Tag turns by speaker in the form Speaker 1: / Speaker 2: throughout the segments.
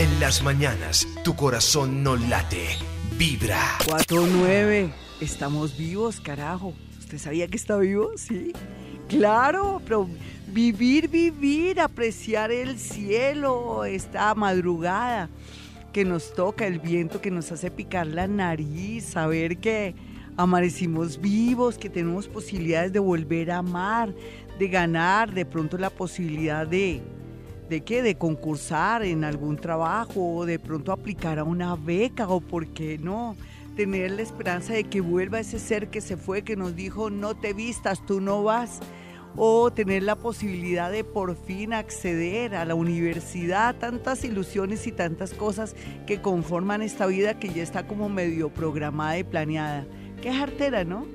Speaker 1: En las mañanas, tu corazón no late, vibra.
Speaker 2: 4-9. Estamos vivos, carajo. ¿Usted sabía que está vivo? Sí. Claro, pero vivir, vivir, apreciar el cielo, esta madrugada que nos toca, el viento que nos hace picar la nariz, saber que amanecimos vivos, que tenemos posibilidades de volver a amar, de ganar, de pronto la posibilidad de ¿De qué? De concursar en algún trabajo o de pronto aplicar a una beca o por qué no tener la esperanza de que vuelva ese ser que se fue, que nos dijo no te vistas, tú no vas o tener la posibilidad de por fin acceder a la universidad, tantas ilusiones y tantas cosas que conforman esta vida que ya está como medio programada y planeada. Qué jartera, ¿no?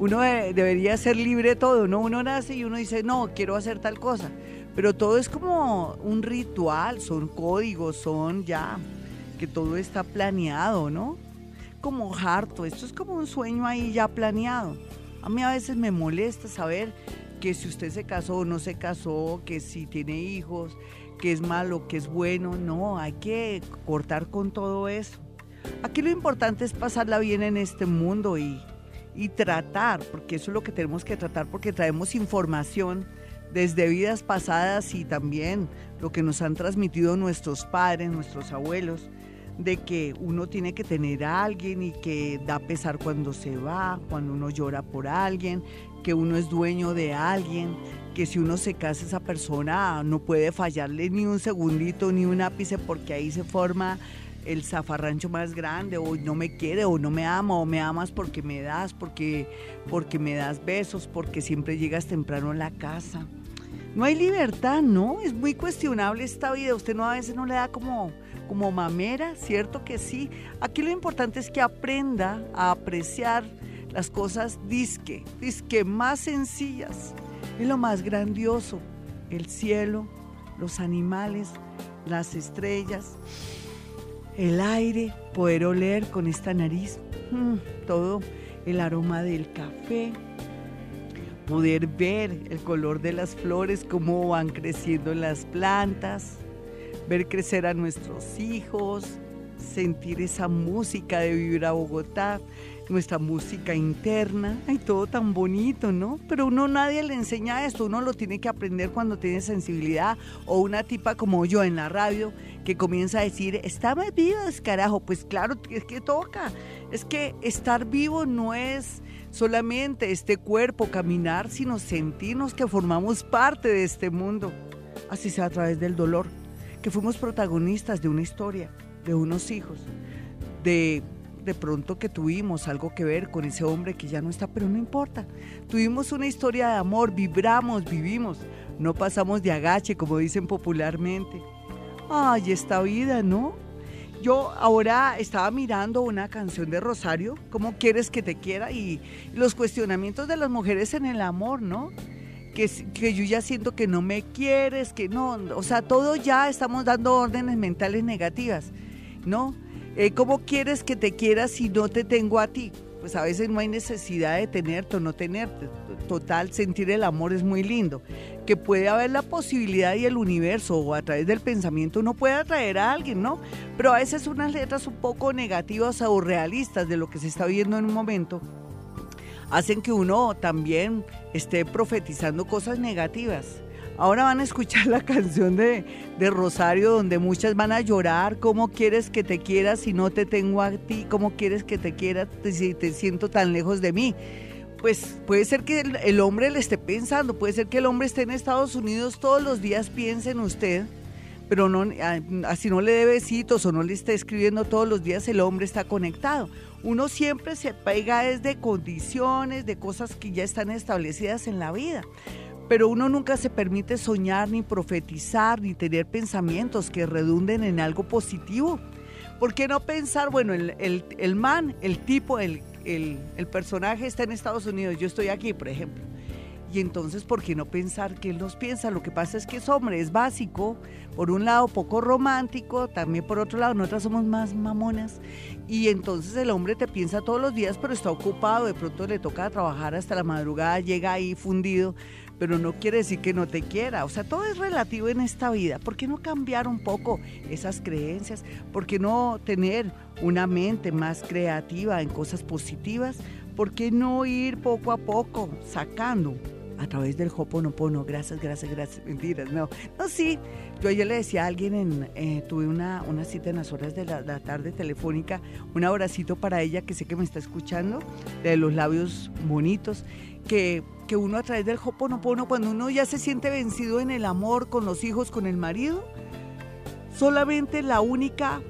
Speaker 2: Uno debería ser libre de todo, ¿no? Uno nace y uno dice, no, quiero hacer tal cosa pero todo es como un ritual, son códigos, son ya, que todo está planeado, ¿no? Como harto, esto es como un sueño ahí ya planeado. A mí a veces me molesta saber que si usted se casó o no se casó, que si tiene hijos, que es malo, que es bueno, no, hay que cortar con todo eso. Aquí lo importante es pasarla bien en este mundo y, y tratar, porque eso es lo que tenemos que tratar, porque traemos información desde vidas pasadas y también lo que nos han transmitido nuestros padres, nuestros abuelos, de que uno tiene que tener a alguien y que da pesar cuando se va, cuando uno llora por alguien, que uno es dueño de alguien, que si uno se casa esa persona no puede fallarle ni un segundito ni un ápice porque ahí se forma el zafarrancho más grande o no me quiere o no me ama o me amas porque me das, porque, porque me das besos, porque siempre llegas temprano a la casa. No hay libertad, ¿no? Es muy cuestionable esta vida. Usted no a veces no le da como, como mamera, ¿cierto que sí? Aquí lo importante es que aprenda a apreciar las cosas disque, disque más sencillas. Es lo más grandioso. El cielo, los animales, las estrellas, el aire, poder oler con esta nariz, mm, todo el aroma del café, poder ver el color de las flores, cómo van creciendo las plantas, ver crecer a nuestros hijos, sentir esa música de vivir a Bogotá, nuestra música interna, hay todo tan bonito, ¿no? Pero uno nadie le enseña esto, uno lo tiene que aprender cuando tiene sensibilidad o una tipa como yo en la radio que comienza a decir, estamos vivos, carajo, pues claro, es que toca, es que estar vivo no es solamente este cuerpo caminar, sino sentirnos que formamos parte de este mundo, así sea a través del dolor, que fuimos protagonistas de una historia, de unos hijos, de de pronto que tuvimos algo que ver con ese hombre que ya no está, pero no importa. Tuvimos una historia de amor, vibramos, vivimos, no pasamos de agache, como dicen popularmente. Ay, esta vida, ¿no? Yo ahora estaba mirando una canción de Rosario, ¿Cómo quieres que te quiera? Y los cuestionamientos de las mujeres en el amor, ¿no? Que, que yo ya siento que no me quieres, que no, o sea, todo ya estamos dando órdenes mentales negativas, ¿no? Eh, ¿Cómo quieres que te quiera si no te tengo a ti? Pues a veces no hay necesidad de tenerte o no tenerte. Total, sentir el amor es muy lindo que puede haber la posibilidad y el universo o a través del pensamiento uno puede atraer a alguien, ¿no? Pero a veces unas letras un poco negativas o realistas de lo que se está viendo en un momento hacen que uno también esté profetizando cosas negativas. Ahora van a escuchar la canción de, de, Rosario donde muchas van a llorar, ¿cómo quieres que te quieras si no te tengo a ti? ¿Cómo quieres que te quiera si te siento tan lejos de mí? pues puede ser que el, hombre le esté pensando, puede ser que el hombre esté en Estados Unidos todos los días piense en usted, pero no, así no le dé besitos o no le esté escribiendo todos los días, el hombre está conectado. Uno siempre se pega es de condiciones, de cosas que ya están establecidas en la vida. Pero uno nunca se permite soñar, ni profetizar, ni tener pensamientos que redunden en algo positivo. ¿Por qué no pensar, bueno, el, el, el man, el tipo, el el, personaje está en Estados Unidos, yo estoy aquí, por ejemplo. Y entonces, ¿por qué no pensar que él nos piensa? Lo que pasa es que es hombre, es básico, por un lado poco romántico, también por otro lado nosotras somos más mamonas. Y entonces el hombre te piensa todos los días, pero está ocupado, de pronto le toca trabajar hasta la madrugada, llega ahí fundido. Pero no quiere decir que no te quiera. O sea, todo es relativo en esta vida. ¿Por qué no cambiar un poco esas creencias? ¿Por qué no tener una mente más creativa en cosas positivas? ¿Por qué no ir poco a poco sacando a través del Hoponopono. Gracias, gracias, gracias. Mentiras, no. No, sí. Yo ayer le decía a alguien, en, eh, tuve una, una, cita en las horas de la, tarde telefónica, un abracito para ella que sé que me está escuchando, de los labios bonitos, que, uno a través del Hoponopono, cuando uno ya se siente vencido en el amor con los hijos, con el marido, solamente la única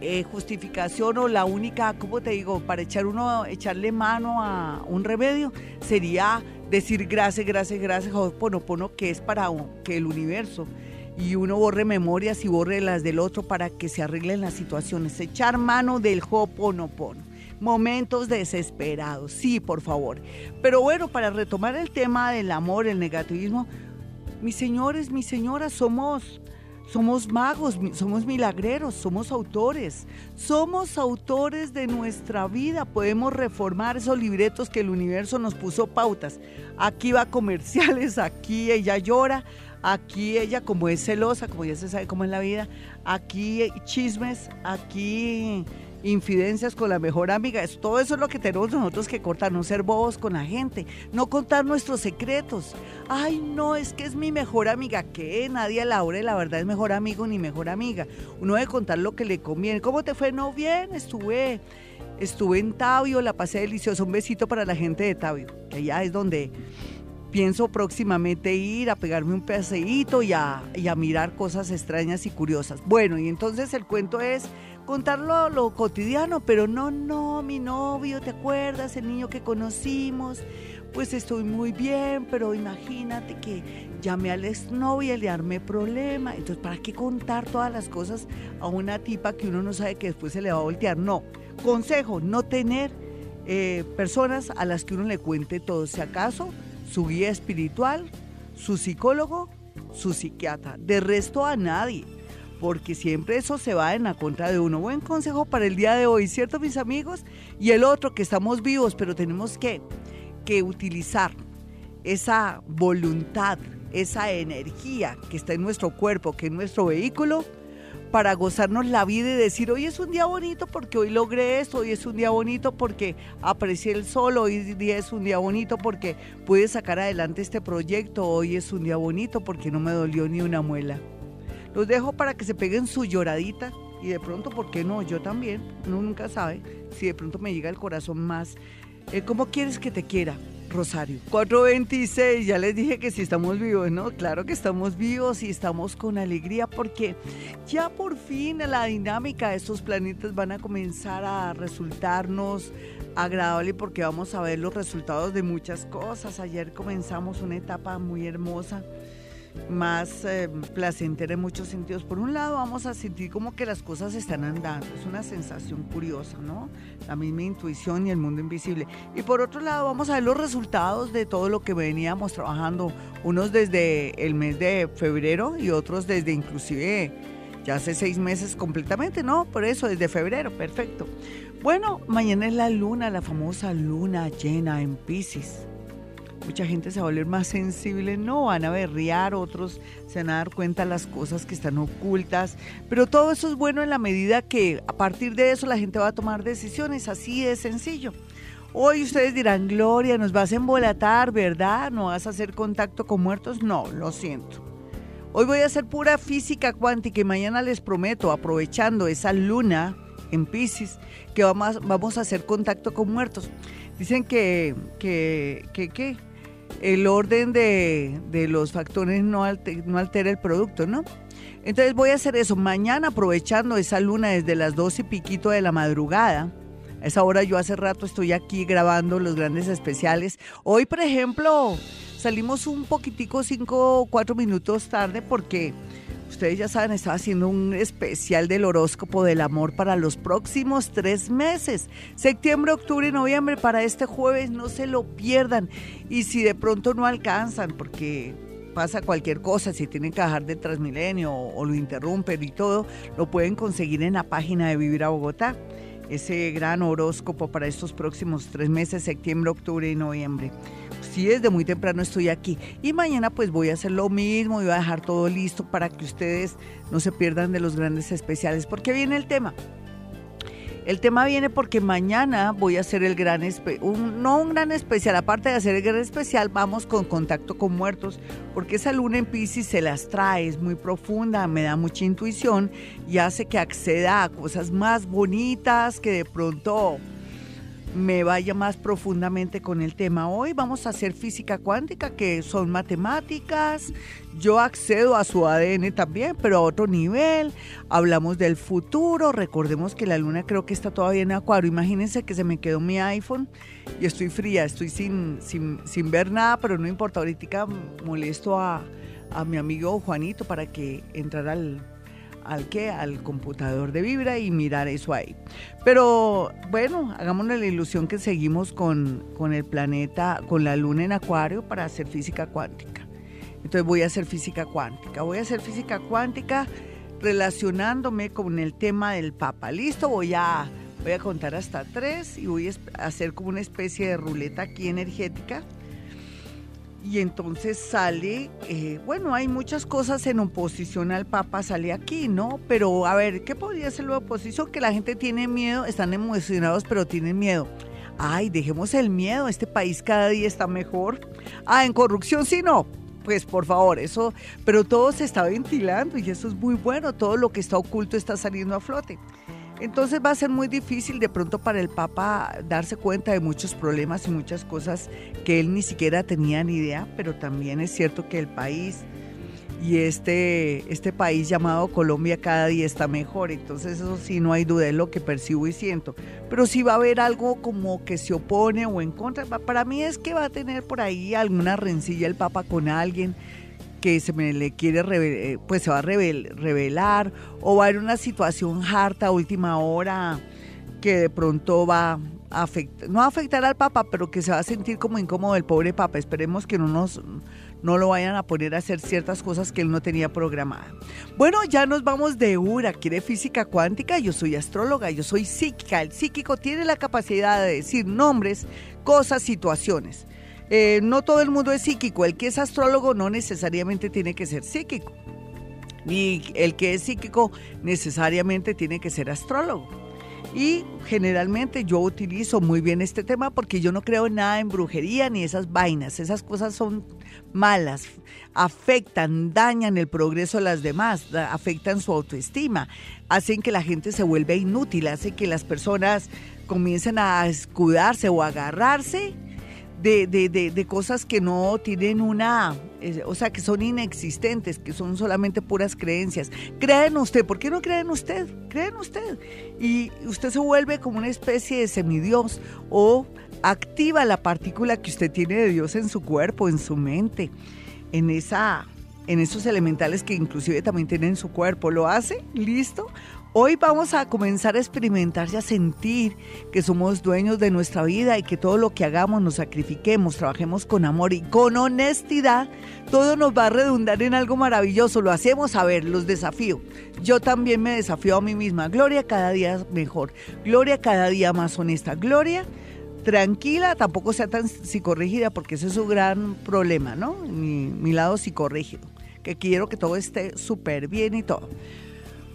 Speaker 2: eh, justificación o la única, ¿cómo te digo?, para echar uno, echarle mano a un remedio sería decir gracias, gracias, gracias, Ho'oponopono, que es para que el universo y uno borre memorias y borre las del otro para que se arreglen las situaciones. Echar mano del Ho'oponopono. Momentos desesperados, sí, por favor. Pero bueno, para retomar el tema del amor, el negativismo, mis señores, mis señoras, somos somos magos, somos milagreros, somos autores. Somos autores de nuestra vida. Podemos reformar esos libretos que el universo nos puso pautas. Aquí va comerciales, aquí ella llora, aquí ella como es celosa, como ya se sabe cómo es la vida, aquí chismes, aquí infidencias con la mejor amiga. todo eso es lo que tenemos nosotros que cortar, no ser bobos con la gente, no contar nuestros secretos. Ay, no, es que es mi mejor amiga. que Nadie Laura, la verdad es mejor amigo ni mejor amiga. Uno debe contar lo que le conviene. ¿Cómo te fue? No, bien, estuve, estuve en Tabio, la pasé delicioso. Un besito para la gente de Tabio, que allá es donde pienso próximamente ir a pegarme un paseíto y a mirar cosas extrañas y curiosas. Bueno, y entonces el cuento es contarlo lo cotidiano, pero no, no, mi novio, ¿te acuerdas? El niño que conocimos, pues estoy muy bien, pero imagínate que llamé al exnovio y le armé problema. Entonces, ¿para qué contar todas las cosas a una tipa que uno no sabe que después se le va a voltear? No. Consejo, no tener eh, personas a las que uno le cuente todo. Si acaso, su guía espiritual, su psicólogo, su psiquiatra. De resto a nadie porque siempre eso se va en la contra de uno. Buen consejo para el día de hoy, ¿cierto mis amigos? Y el otro, que estamos vivos, pero tenemos que, que utilizar esa voluntad, esa energía que está en nuestro cuerpo, que es nuestro vehículo, para gozarnos la vida y decir, hoy es un día bonito porque hoy logré esto, hoy es un día bonito porque aprecié el sol, hoy día es un día bonito porque pude sacar adelante este proyecto, hoy es un día bonito porque no me dolió ni una muela. Los dejo para que se peguen su lloradita y de pronto, ¿por qué no? Yo también, uno nunca sabe si de pronto me llega el corazón más. Eh, ¿Cómo quieres que te quiera? Rosario. 426, ya les dije que si estamos vivos, ¿no? Claro que estamos vivos y estamos con alegría porque ya por fin la dinámica de estos planetas van a comenzar a resultarnos agradable porque vamos a ver los resultados de muchas cosas. Ayer comenzamos una etapa muy hermosa más eh, placentera en muchos sentidos. Por un lado, vamos a sentir como que las cosas están andando. Es una sensación curiosa, ¿no? La misma intuición y el mundo invisible. Y por otro lado, vamos a ver los resultados de todo lo que veníamos trabajando, unos desde el mes de febrero y otros desde inclusive ya hace seis meses completamente, ¿no? Por eso, desde febrero, perfecto. Bueno, mañana es la luna, la famosa luna llena en Pisces mucha gente se va a volver más sensible, no van a berrear, otros se van a dar cuenta de las cosas que están ocultas, pero todo eso es bueno en la medida que a partir de eso la gente va a tomar decisiones, así de sencillo. Hoy ustedes dirán, Gloria, nos vas a embolatar, ¿verdad? ¿No vas a hacer contacto con muertos? No, lo siento. Hoy voy a hacer pura física cuántica y mañana les prometo, aprovechando esa luna en Pisces, que vamos, a hacer contacto con muertos. Dicen que, que, que, ¿qué? El orden de, los factores no, altera el producto, ¿no? Entonces voy a hacer eso mañana aprovechando esa luna desde las dos y piquito de la madrugada. A esa hora yo hace rato estoy aquí grabando los grandes especiales. Hoy, por ejemplo, salimos un poquitico, cinco o cuatro minutos tarde porque Ustedes ya saben, estaba haciendo un especial del horóscopo del amor para los próximos tres meses. Septiembre, octubre y noviembre para este jueves. No se lo pierdan. Y si de pronto no alcanzan, porque pasa cualquier cosa, si tienen que bajar de Transmilenio o, o lo interrumpen y todo, lo pueden conseguir en la página de Vivir a Bogotá ese gran horóscopo para estos próximos tres meses, septiembre, octubre y noviembre. Sí, desde muy temprano estoy aquí. Y mañana pues voy a hacer lo mismo y voy a dejar todo listo para que ustedes no se pierdan de los grandes especiales. Porque viene el tema. El tema viene porque mañana voy a hacer el gran, un, no un gran especial, aparte de hacer el gran especial, vamos con contacto con muertos, porque esa luna en Pisces se las trae, es muy profunda, me da mucha intuición y hace que acceda a cosas más bonitas que de pronto me vaya más profundamente con el tema. Hoy vamos a hacer física cuántica, que son matemáticas. Yo accedo a su ADN también, pero a otro nivel. Hablamos del futuro. Recordemos que la luna creo que está todavía en acuario. Imagínense que se me quedó mi iPhone y estoy fría, estoy sin, sin, sin ver nada, pero no importa. Ahorita molesto a, a mi amigo Juanito para que entrara al al que al computador de vibra y mirar eso ahí. Pero bueno, hagámonos la ilusión que seguimos con, con el planeta, con la luna en acuario para hacer física cuántica. Entonces voy a hacer física cuántica. Voy a hacer física cuántica relacionándome con el tema del Papa. Listo, voy a, voy a contar hasta tres y voy a hacer como una especie de ruleta aquí energética y entonces sale, eh, bueno, hay muchas cosas en oposición al Papa, sale aquí, ¿no? Pero a ver, ¿qué podría ser la oposición? Que la gente tiene miedo, están emocionados, pero tienen miedo. Ay, dejemos el miedo, este país cada día está mejor. Ah, en corrupción sí, no. Pues por favor, eso, pero todo se está ventilando y eso es muy bueno, todo lo que está oculto está saliendo a flote. Entonces va a ser muy difícil de pronto para el Papa darse cuenta de muchos problemas y muchas cosas que él ni siquiera tenía ni idea, pero también es cierto que el país y este, este país llamado Colombia cada día está mejor, entonces eso sí no hay duda, es lo que percibo y siento. Pero si va a haber algo como que se opone o en contra, para mí es que va a tener por ahí alguna rencilla el Papa con alguien que se me le quiere eh, pues se va a revelar o va a haber una situación harta a última hora que de pronto va a afectar, no a afectar al Papa, pero que se va a sentir como incómodo el pobre Papa. Esperemos que no nos no lo vayan a poner a hacer ciertas cosas que él no tenía programada. Bueno, ya nos vamos de URA, quiere física cuántica, yo soy astróloga, yo soy psíquica. El psíquico tiene la capacidad de decir nombres, cosas, situaciones. Eh, no todo el mundo es psíquico. El que es astrólogo no necesariamente tiene que ser psíquico. Ni el que es psíquico necesariamente tiene que ser astrólogo. Y generalmente yo utilizo muy bien este tema porque yo no creo nada en brujería ni esas vainas. Esas cosas son malas, afectan, dañan el progreso de las demás, afectan su autoestima, hacen que la gente se vuelva inútil, hacen que las personas comiencen a escudarse o agarrarse de, de, de, cosas que no tienen una, o sea, que son inexistentes, que son solamente puras creencias. Creen usted, ¿por qué no creen usted? Creen usted. Y usted se vuelve como una especie de semidios o activa la partícula que usted tiene de Dios en su cuerpo, en su mente, en esa en esos elementales que inclusive también tienen en su cuerpo. ¿Lo hace? ¿Listo? Hoy vamos a comenzar a experimentar y a sentir que somos dueños de nuestra vida y que todo lo que hagamos nos sacrifiquemos, trabajemos con amor y con honestidad. Todo nos va a redundar en algo maravilloso. Lo hacemos a ver, los desafío. Yo también me desafío a mí misma. Gloria cada día mejor. Gloria cada día más honesta. Gloria tranquila, tampoco sea tan psicorrígida porque ese es su gran problema, ¿no? Mi, lado psicorrígido, que quiero que todo esté súper bien y todo.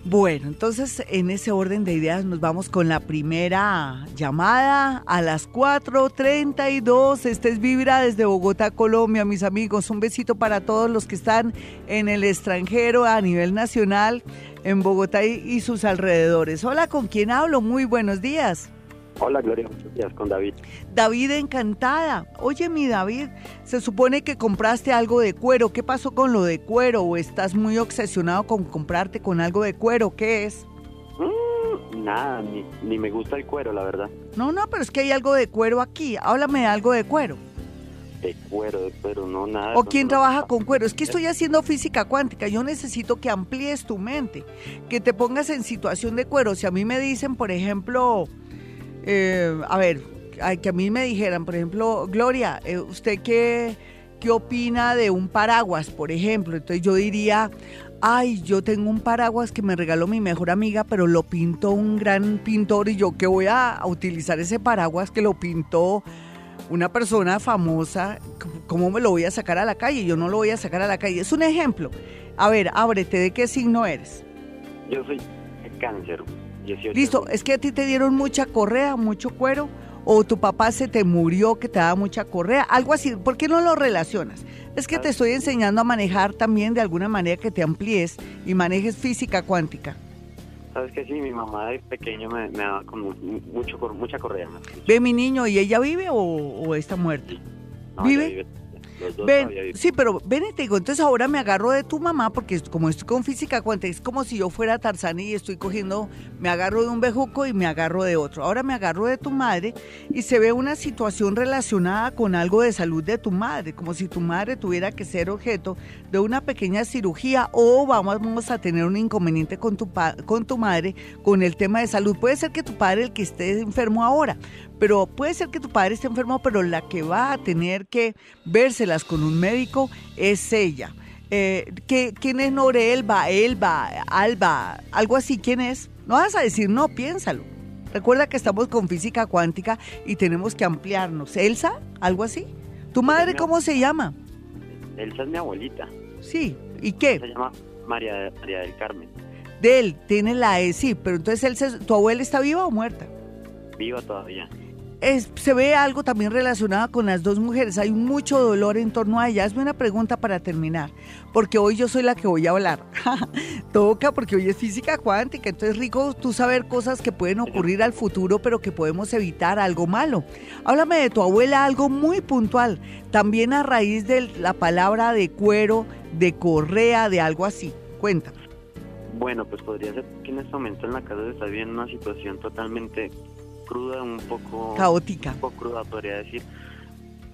Speaker 2: Bueno, entonces en ese orden de ideas nos vamos con la primera llamada a las 4.32. Este es Vibra desde Bogotá, Colombia, mis amigos. Un besito para todos los que están en el extranjero a nivel nacional, en Bogotá y sus alrededores. Hola, ¿con quién hablo? Muy buenos días.
Speaker 3: Hola Gloria, muchos días con David.
Speaker 2: David, encantada. Oye, mi David, se supone que compraste algo de cuero. ¿Qué pasó con lo de cuero? ¿O estás muy obsesionado con comprarte con algo de cuero? ¿Qué es?
Speaker 3: Mm, nada, ni, me gusta el cuero, la verdad.
Speaker 2: No, no, pero es que hay algo de cuero aquí. Háblame de algo de cuero.
Speaker 3: De cuero, de cuero, no, nada.
Speaker 2: ¿O quién trabaja con cuero? Es que estoy haciendo física cuántica. Yo necesito que amplíes tu mente, que te pongas en situación de cuero. Si a mí me dicen, por ejemplo eh, a ver, que a mí me dijeran, por ejemplo, Gloria, eh, ¿usted qué, qué opina de un paraguas, por ejemplo? Entonces yo diría, ay, yo tengo un paraguas que me regaló mi mejor amiga, pero lo pintó un gran pintor y yo que voy a utilizar ese paraguas que lo pintó una persona famosa, ¿cómo me lo voy a sacar a la calle? Yo no lo voy a sacar a la calle. Es un ejemplo. A ver, ábrete, ¿de qué signo eres?
Speaker 3: Yo soy cáncer.
Speaker 2: Listo, es que a ti te dieron mucha correa, mucho cuero, o tu papá se te murió que te daba mucha correa, algo así. ¿Por qué no lo relacionas? Es que te estoy enseñando a manejar también de alguna manera que te amplíes y manejes física cuántica.
Speaker 3: Sabes que sí, mi mamá de pequeño me, daba como mucho, mucha correa.
Speaker 2: Ve mi niño, ¿y ella vive o, está muerta? ¿Vive? Sí, pero ven y te digo, entonces ahora me agarro de tu mamá porque como estoy con física cuántica, es como si yo fuera Tarzán y estoy cogiendo, me agarro de un bejuco y me agarro de otro. Ahora me agarro de tu madre y se ve una situación relacionada con algo de salud de tu madre, como si tu madre tuviera que ser objeto de una pequeña cirugía o vamos a tener un inconveniente con tu, con tu madre con el tema de salud. Puede ser que tu padre el que esté enfermo ahora, pero puede ser que tu padre esté enfermo, pero la que va a tener que vérselas con un médico es ella. Eh, ¿Quién es Norelba, Elba, Alba, algo así? ¿Quién es? No vas a decir no, piénsalo. Recuerda que estamos con física cuántica y tenemos que ampliarnos. ¿Elsa? ¿Algo así? ¿Tu madre cómo se llama?
Speaker 3: Elsa es mi abuelita.
Speaker 2: Sí, ¿y qué?
Speaker 3: Se llama María, María del Carmen.
Speaker 2: De él, tiene la E, sí, pero entonces ¿tu abuela está viva o muerta?
Speaker 3: Viva todavía
Speaker 2: se ve algo también relacionado con las dos mujeres. Hay mucho dolor en torno a ellas. Hazme una pregunta para terminar, porque hoy yo soy la que voy a hablar. Toca porque hoy es física cuántica, entonces rico tú saber cosas que pueden ocurrir al futuro, pero que podemos evitar algo malo. Háblame de tu abuela, algo muy puntual, también a raíz de la palabra de cuero, de correa, de algo así. Cuéntame.
Speaker 3: Bueno, pues podría ser que en este momento en la casa se está una situación totalmente cruda, un poco...
Speaker 2: Caótica.
Speaker 3: Un poco cruda, podría decir.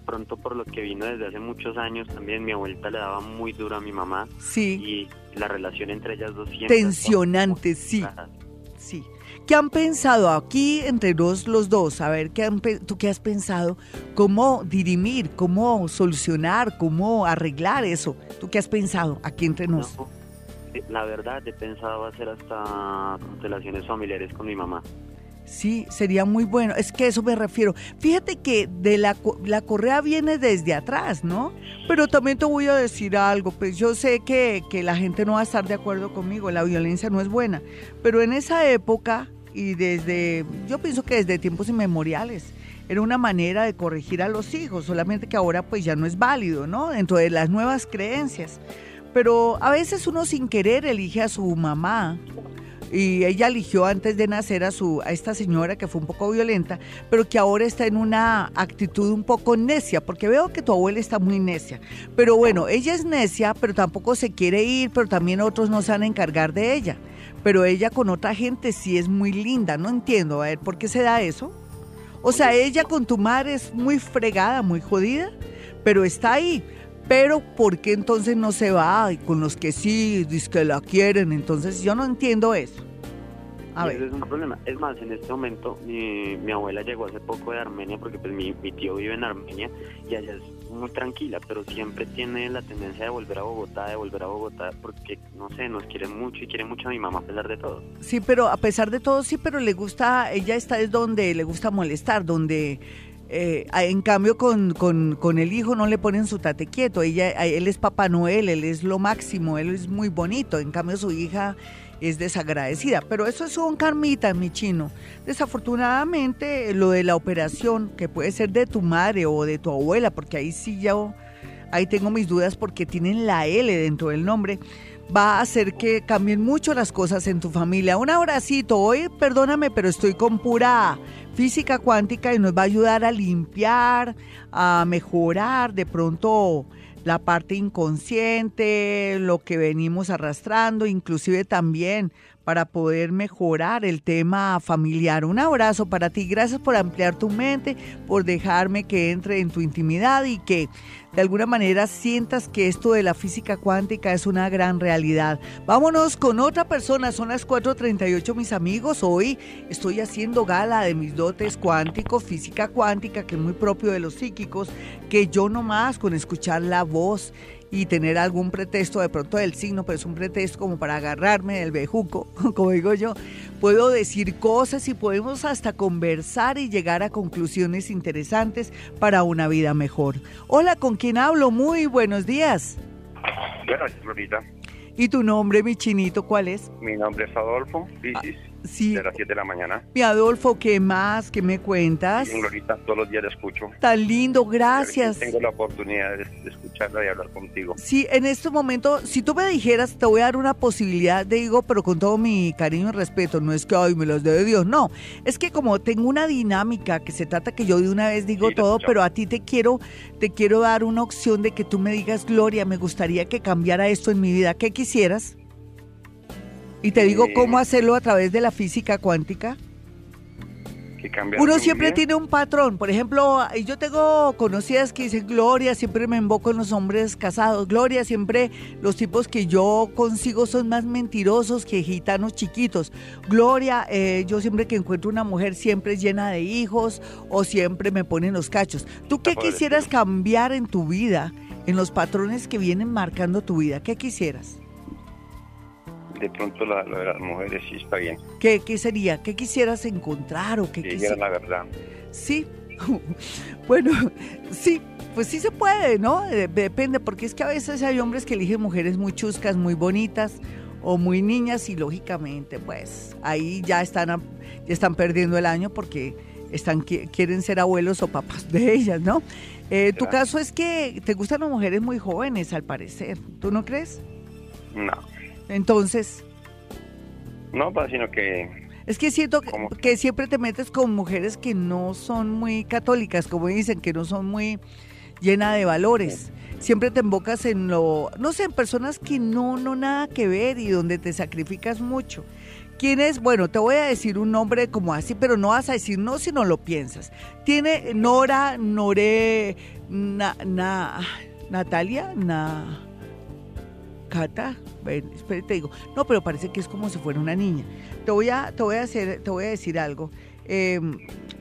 Speaker 3: Pronto por lo que vino desde hace muchos años también, mi abuelita le daba muy duro a mi mamá.
Speaker 2: Sí.
Speaker 3: Y la relación entre ellas dos siempre...
Speaker 2: Tensionante, sí. Sí. ¿Qué han pensado aquí entre los, los dos? A ver, ¿qué han, ¿tú qué has pensado? ¿Cómo dirimir? ¿Cómo solucionar? ¿Cómo arreglar eso? ¿Tú qué has pensado aquí entre nosotros?
Speaker 3: la verdad, he pensado hacer hasta constelaciones familiares con mi mamá.
Speaker 2: Sí, sería muy bueno. Es que eso me refiero. Fíjate que de la, la correa viene desde atrás, ¿no? Pero también te voy a decir algo. Pues yo sé que, que la gente no va a estar de acuerdo conmigo. La violencia no es buena. Pero en esa época y desde, yo pienso que desde tiempos inmemoriales, era una manera de corregir a los hijos, solamente que ahora pues ya no es válido, ¿no? Dentro de las nuevas creencias. Pero a veces uno sin querer elige a su mamá y ella eligió antes de nacer a su a esta señora que fue un poco violenta, pero que ahora está en una actitud un poco necia, porque veo que tu abuela está muy necia. Pero bueno, ella es necia, pero tampoco se quiere ir, pero también otros no se van a encargar de ella. Pero ella con otra gente sí es muy linda, no entiendo, a ver, ¿por qué se da eso? O sea, ella con tu madre es muy fregada, muy jodida, pero está ahí. Pero ¿por qué entonces no se va con los que sí, dice que la quieren? Entonces yo no entiendo eso.
Speaker 3: A ver. es un problema. Es más, en este momento mi, mi abuela llegó hace poco de Armenia porque pues mi, mi, tío vive en Armenia y allá es muy tranquila, pero siempre tiene la tendencia de volver a Bogotá, de volver a Bogotá porque, no sé, nos quiere mucho y quiere mucho a mi mamá a pesar de todo.
Speaker 2: Sí, pero a pesar de todo, sí, pero le gusta, ella está es donde le gusta molestar, donde eh, en cambio, con, con, el hijo no le ponen su tate quieto. Ella, él es Papá Noel, él es lo máximo, él es muy bonito. En cambio, su hija es desagradecida. Pero eso es un karmita, mi chino. Desafortunadamente, lo de la operación, que puede ser de tu madre o de tu abuela, porque ahí sí yo, ahí tengo mis dudas porque tienen la L dentro del nombre va a hacer que cambien mucho las cosas en tu familia. Un abracito, hoy perdóname, pero estoy con pura física cuántica y nos va a ayudar a limpiar, a mejorar de pronto la parte inconsciente, lo que venimos arrastrando, inclusive también para poder mejorar el tema familiar. Un abrazo para ti, gracias por ampliar tu mente, por dejarme que entre en tu intimidad y que de alguna manera sientas que esto de la física cuántica es una gran realidad. Vámonos con otra persona, son las 4.38 mis amigos, hoy estoy haciendo gala de mis dotes cuánticos, física cuántica, que es muy propio de los psíquicos, que yo nomás con escuchar la voz y tener algún pretexto de pronto del signo, pero es un pretexto como para agarrarme del bejuco, como digo yo, puedo decir cosas y podemos hasta conversar y llegar a conclusiones interesantes para una vida mejor. Hola, ¿con quién hablo? Muy buenos días.
Speaker 4: Buenas, Florita.
Speaker 2: ¿Y tu nombre, mi chinito, cuál es?
Speaker 4: Mi nombre es Adolfo Pisis.
Speaker 2: Sí.
Speaker 4: De las 7 de la mañana.
Speaker 2: Mi Adolfo, ¿qué más? ¿Qué me cuentas?
Speaker 4: Sí, Florita, todos los días te escucho.
Speaker 2: Tan lindo, gracias.
Speaker 4: Tengo la oportunidad de, escucharla y hablar contigo.
Speaker 2: Sí, en este momento, si tú me dijeras, te voy a dar una posibilidad, te digo, pero con todo mi cariño y respeto, no es que, ay, me las dé Dios, no. Es que como tengo una dinámica que se trata que yo de una vez digo
Speaker 4: Sí, la
Speaker 2: todo,
Speaker 4: escuchamos.
Speaker 2: pero a ti te quiero, te quiero dar una opción de que tú me digas, Gloria, me gustaría que cambiara esto en mi vida. ¿Qué quisieras? Y te digo cómo hacerlo a través de la física cuántica.
Speaker 4: Que
Speaker 2: Uno siempre tiene un patrón. Por ejemplo, yo tengo conocidas que dicen, Gloria, siempre me invoco en los hombres casados. Gloria, siempre los tipos que yo consigo son más mentirosos que gitanos chiquitos. Gloria, eh, yo siempre que encuentro una mujer siempre es llena de hijos o siempre me ponen los cachos. ¿Tú qué quisieras cambiar en tu vida, en los patrones que vienen marcando tu vida? ¿Qué quisieras?
Speaker 4: De pronto la, lo de las mujeres sí está bien.
Speaker 2: ¿Qué, qué sería? ¿Qué quisieras encontrar o qué quisieras?
Speaker 4: la verdad.
Speaker 2: Sí, bueno, sí, pues sí se puede, ¿no? De- Depende, porque es que a veces hay hombres que eligen mujeres muy chuscas, muy bonitas o muy niñas y lógicamente, pues ahí ya están, ya están perdiendo el año porque están qui- quieren ser abuelos o papás de ellas, ¿no? Eh, tu caso es que te gustan las mujeres muy jóvenes, al parecer. ¿Tú no crees?
Speaker 4: No.
Speaker 2: Entonces,
Speaker 4: No, pues, sino que
Speaker 2: Es que siento que, que siempre te metes con mujeres que no son muy católicas, como dicen, que no son muy llenas de valores. Siempre te embocas en lo, no sé, en personas que no, no nada que ver y donde te sacrificas mucho. ¿Quién es? Bueno, te voy a decir un nombre como así, pero no vas a decir no si no lo piensas. Tiene Nora, Nore, na, na- Natalia, na, Cata, ven, te digo, no, pero parece que es como si fuera una niña. Te voy a, te voy a hacer, te voy a decir algo. Eh,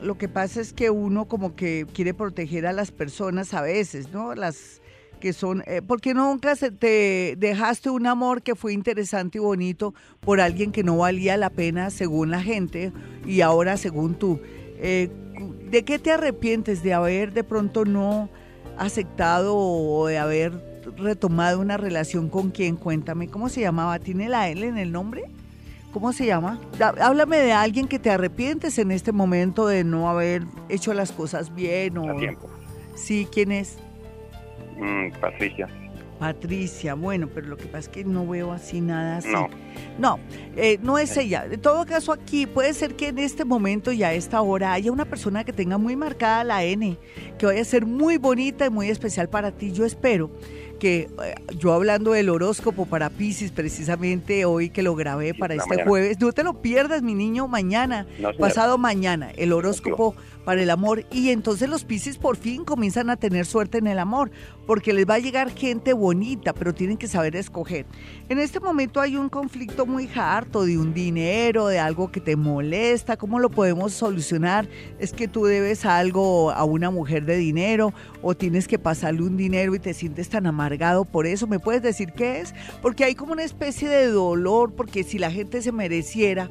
Speaker 2: lo que pasa es que uno como que quiere proteger a las personas a veces, ¿no? Las que son, eh, porque nunca se te dejaste un amor que fue interesante y bonito por alguien que no valía la pena según la gente y ahora según tú. Eh, ¿De qué te arrepientes de haber de pronto no aceptado o de haber retomado una relación con quien? Cuéntame, ¿cómo se llamaba? ¿Tiene la L en el nombre? ¿Cómo se llama? Háblame de alguien que te arrepientes en este momento de no haber hecho las cosas bien o...
Speaker 4: a tiempo.
Speaker 2: Sí, ¿quién es?
Speaker 4: Mm, Patricia.
Speaker 2: Patricia, bueno, pero lo que pasa es que no veo así nada así.
Speaker 4: No.
Speaker 2: No, eh, no es ella. En todo caso aquí puede ser que en este momento y a esta hora haya una persona que tenga muy marcada la N, que vaya a ser muy bonita y muy especial para ti. Yo espero que eh, yo hablando del horóscopo para Pisces precisamente hoy que lo grabé para este
Speaker 4: mañana.
Speaker 2: jueves, no te lo pierdas mi niño mañana,
Speaker 4: No,
Speaker 2: pasado mañana, el horóscopo para el amor y entonces los Pisces por fin comienzan a tener suerte en el amor, porque les va a llegar gente bonita, pero tienen que saber escoger. En este momento hay un conflicto muy harto de un dinero, de algo que te molesta, ¿cómo lo podemos solucionar? Es que tú debes algo a una mujer de dinero o tienes que pasarle un dinero y te sientes tan amargado por eso. ¿Me puedes decir qué es? Porque hay como una especie de dolor, porque si la gente se mereciera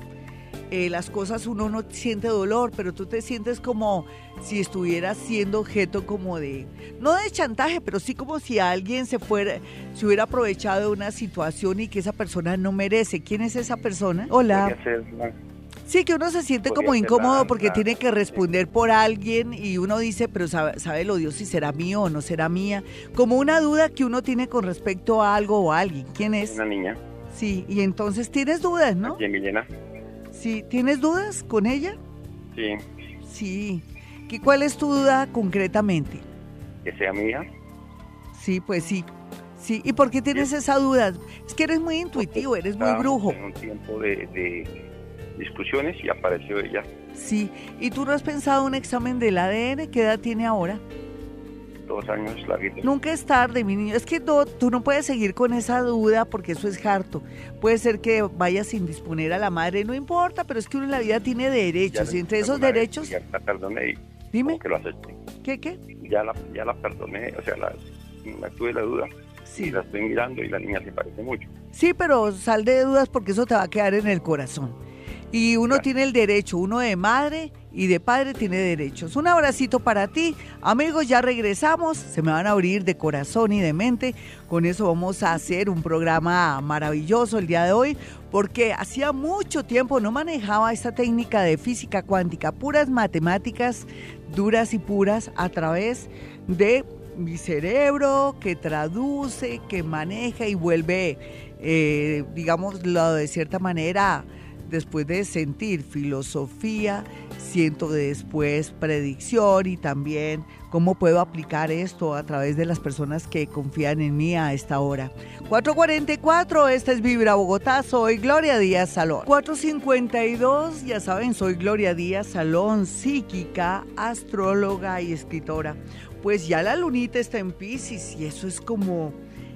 Speaker 2: eh, las cosas uno no siente dolor, pero tú te sientes como si estuvieras siendo objeto como de, no de chantaje, pero sí como si alguien se fuera, se hubiera aprovechado de una situación y que esa persona no merece. ¿Quién es esa persona? Hola. Sí, que uno se siente como incómodo porque tiene que responder por alguien y uno dice, pero sabe, sabe lo Dios si será mío o no será mía. Como una duda que uno tiene con respecto a algo o a alguien. ¿Quién es?
Speaker 4: una niña.
Speaker 2: Sí, y entonces tienes dudas, ¿no?
Speaker 4: Aquí en Villena.
Speaker 2: Sí, ¿tienes dudas con ella?
Speaker 4: Sí.
Speaker 2: Sí. ¿Qué, ¿Cuál es tu duda concretamente?
Speaker 4: Que sea mi hija.
Speaker 2: Sí, pues sí. Sí, ¿y por qué tienes esa duda? Es que eres muy intuitivo, eres muy brujo.
Speaker 4: En un tiempo de, de discusiones y apareció ella.
Speaker 2: Sí. ¿Y tú no has pensado un examen del ADN? ¿Qué edad tiene ahora?
Speaker 4: Dos años larguitos.
Speaker 2: Nunca es tarde, mi niño. Es que no, tú no puedes seguir con esa duda porque eso es harto. Puede ser que vayas sin disponer a la madre, no importa, pero es que uno en la vida tiene derechos. Y entre esos
Speaker 4: alguna vez
Speaker 2: derechos,
Speaker 4: Ya la perdoné y
Speaker 2: dime,
Speaker 4: que lo acepté.
Speaker 2: ¿qué, qué?
Speaker 4: Ya la, ya la perdoné, o sea, la, la tuve la duda.
Speaker 2: Sí.
Speaker 4: Y la estoy mirando y la niña se parece mucho.
Speaker 2: Sí, pero sal de dudas porque eso te va a quedar en el corazón. Y uno tiene el derecho, uno de madre y de padre tiene derechos. Un abracito para ti. Amigos, ya regresamos. Se me van a abrir de corazón y de mente. Con eso vamos a hacer un programa maravilloso el día de hoy, porque hacía mucho tiempo no manejaba esta técnica de física cuántica, puras matemáticas duras y puras a través de mi cerebro que traduce, que maneja y vuelve, eh, digámoslo de cierta manera, después de sentir filosofía, siento después predicción y también cómo puedo aplicar esto a través de las personas que confían en mí a esta hora. 444, esta es Vibra Bogotá, soy Gloria Díaz Salón. 452, ya saben, soy Gloria Díaz Salón, psíquica, astróloga y escritora. Pues ya la lunita está en Pisces y eso es como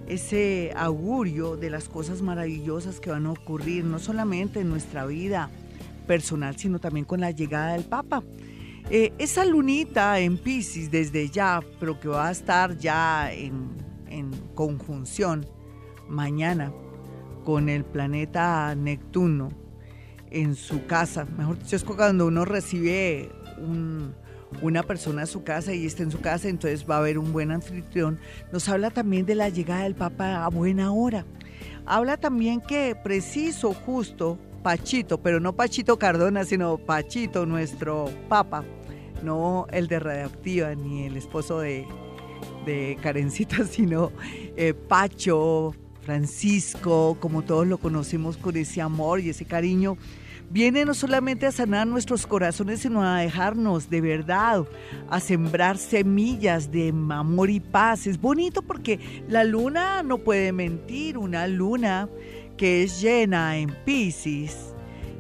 Speaker 2: ese augurio de las cosas maravillosas que van a ocurrir, no solamente en nuestra vida personal, sino también con la llegada del Papa. Eh, esa lunita en Pisces desde ya, pero que va a estar ya en, en conjunción mañana con el planeta Neptuno en su casa. Mejor dicho, es cuando uno recibe un, una persona a su casa y está en su casa, entonces va a haber un buen anfitrión. Nos habla también de la llegada del Papa a buena hora. Habla también que preciso, justo, Pachito, pero no Pachito Cardona, sino Pachito, nuestro Papa, no el de Radioactiva ni el esposo de, de Karencita, sino eh, Pacho, Francisco, como todos lo conocemos con ese amor y ese cariño viene no solamente a sanar nuestros corazones, sino a dejarnos de verdad, a sembrar semillas de amor y paz. Es bonito porque la luna no puede mentir, una luna que es llena en Pisces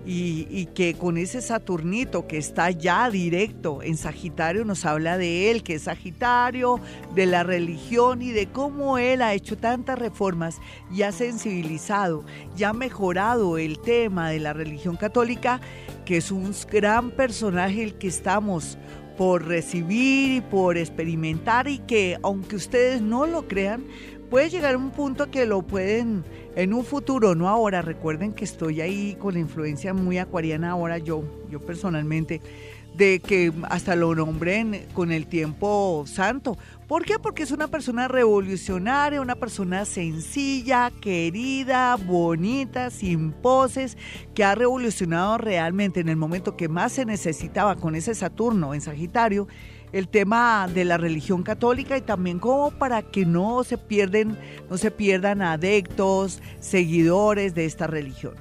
Speaker 2: y, que con ese Saturnito que está ya directo en Sagitario nos habla de él, que es Sagitario, de la religión y de cómo él ha hecho tantas reformas y ha sensibilizado, y ha mejorado el tema de la religión católica, que es un gran personaje el que estamos por recibir y por experimentar y que aunque ustedes no lo crean, puede llegar un punto que lo pueden en un futuro, no ahora. Recuerden que estoy ahí con la influencia muy acuariana ahora yo, yo personalmente, de que hasta lo nombren con el tiempo santo. ¿Por qué? Porque es una persona revolucionaria, una persona sencilla, querida, bonita, sin poses, que ha revolucionado realmente en el momento que más se necesitaba con ese Saturno en Sagitario el tema de la religión católica y también como para que no se pierden, no se pierdan adeptos, seguidores de esta religión.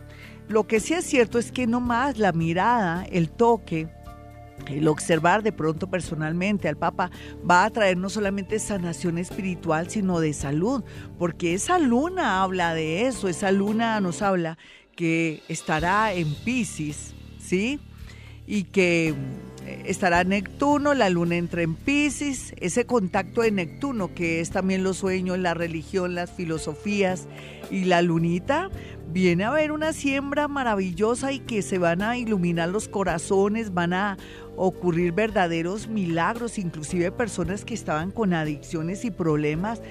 Speaker 2: Lo que sí es cierto es que no más la mirada, el toque, el observar de pronto personalmente al Papa va a traer no solamente sanación espiritual, sino de salud, porque esa luna habla de eso, esa luna nos habla que estará en Pisces, ¿sí? Y que estará Neptuno, la luna entra en Pisces, ese contacto de Neptuno que es también los sueños, la religión, las filosofías y la lunita, viene a ver una siembra maravillosa y que se van a iluminar los corazones, van a ocurrir verdaderos milagros, inclusive personas que estaban con adicciones y problemas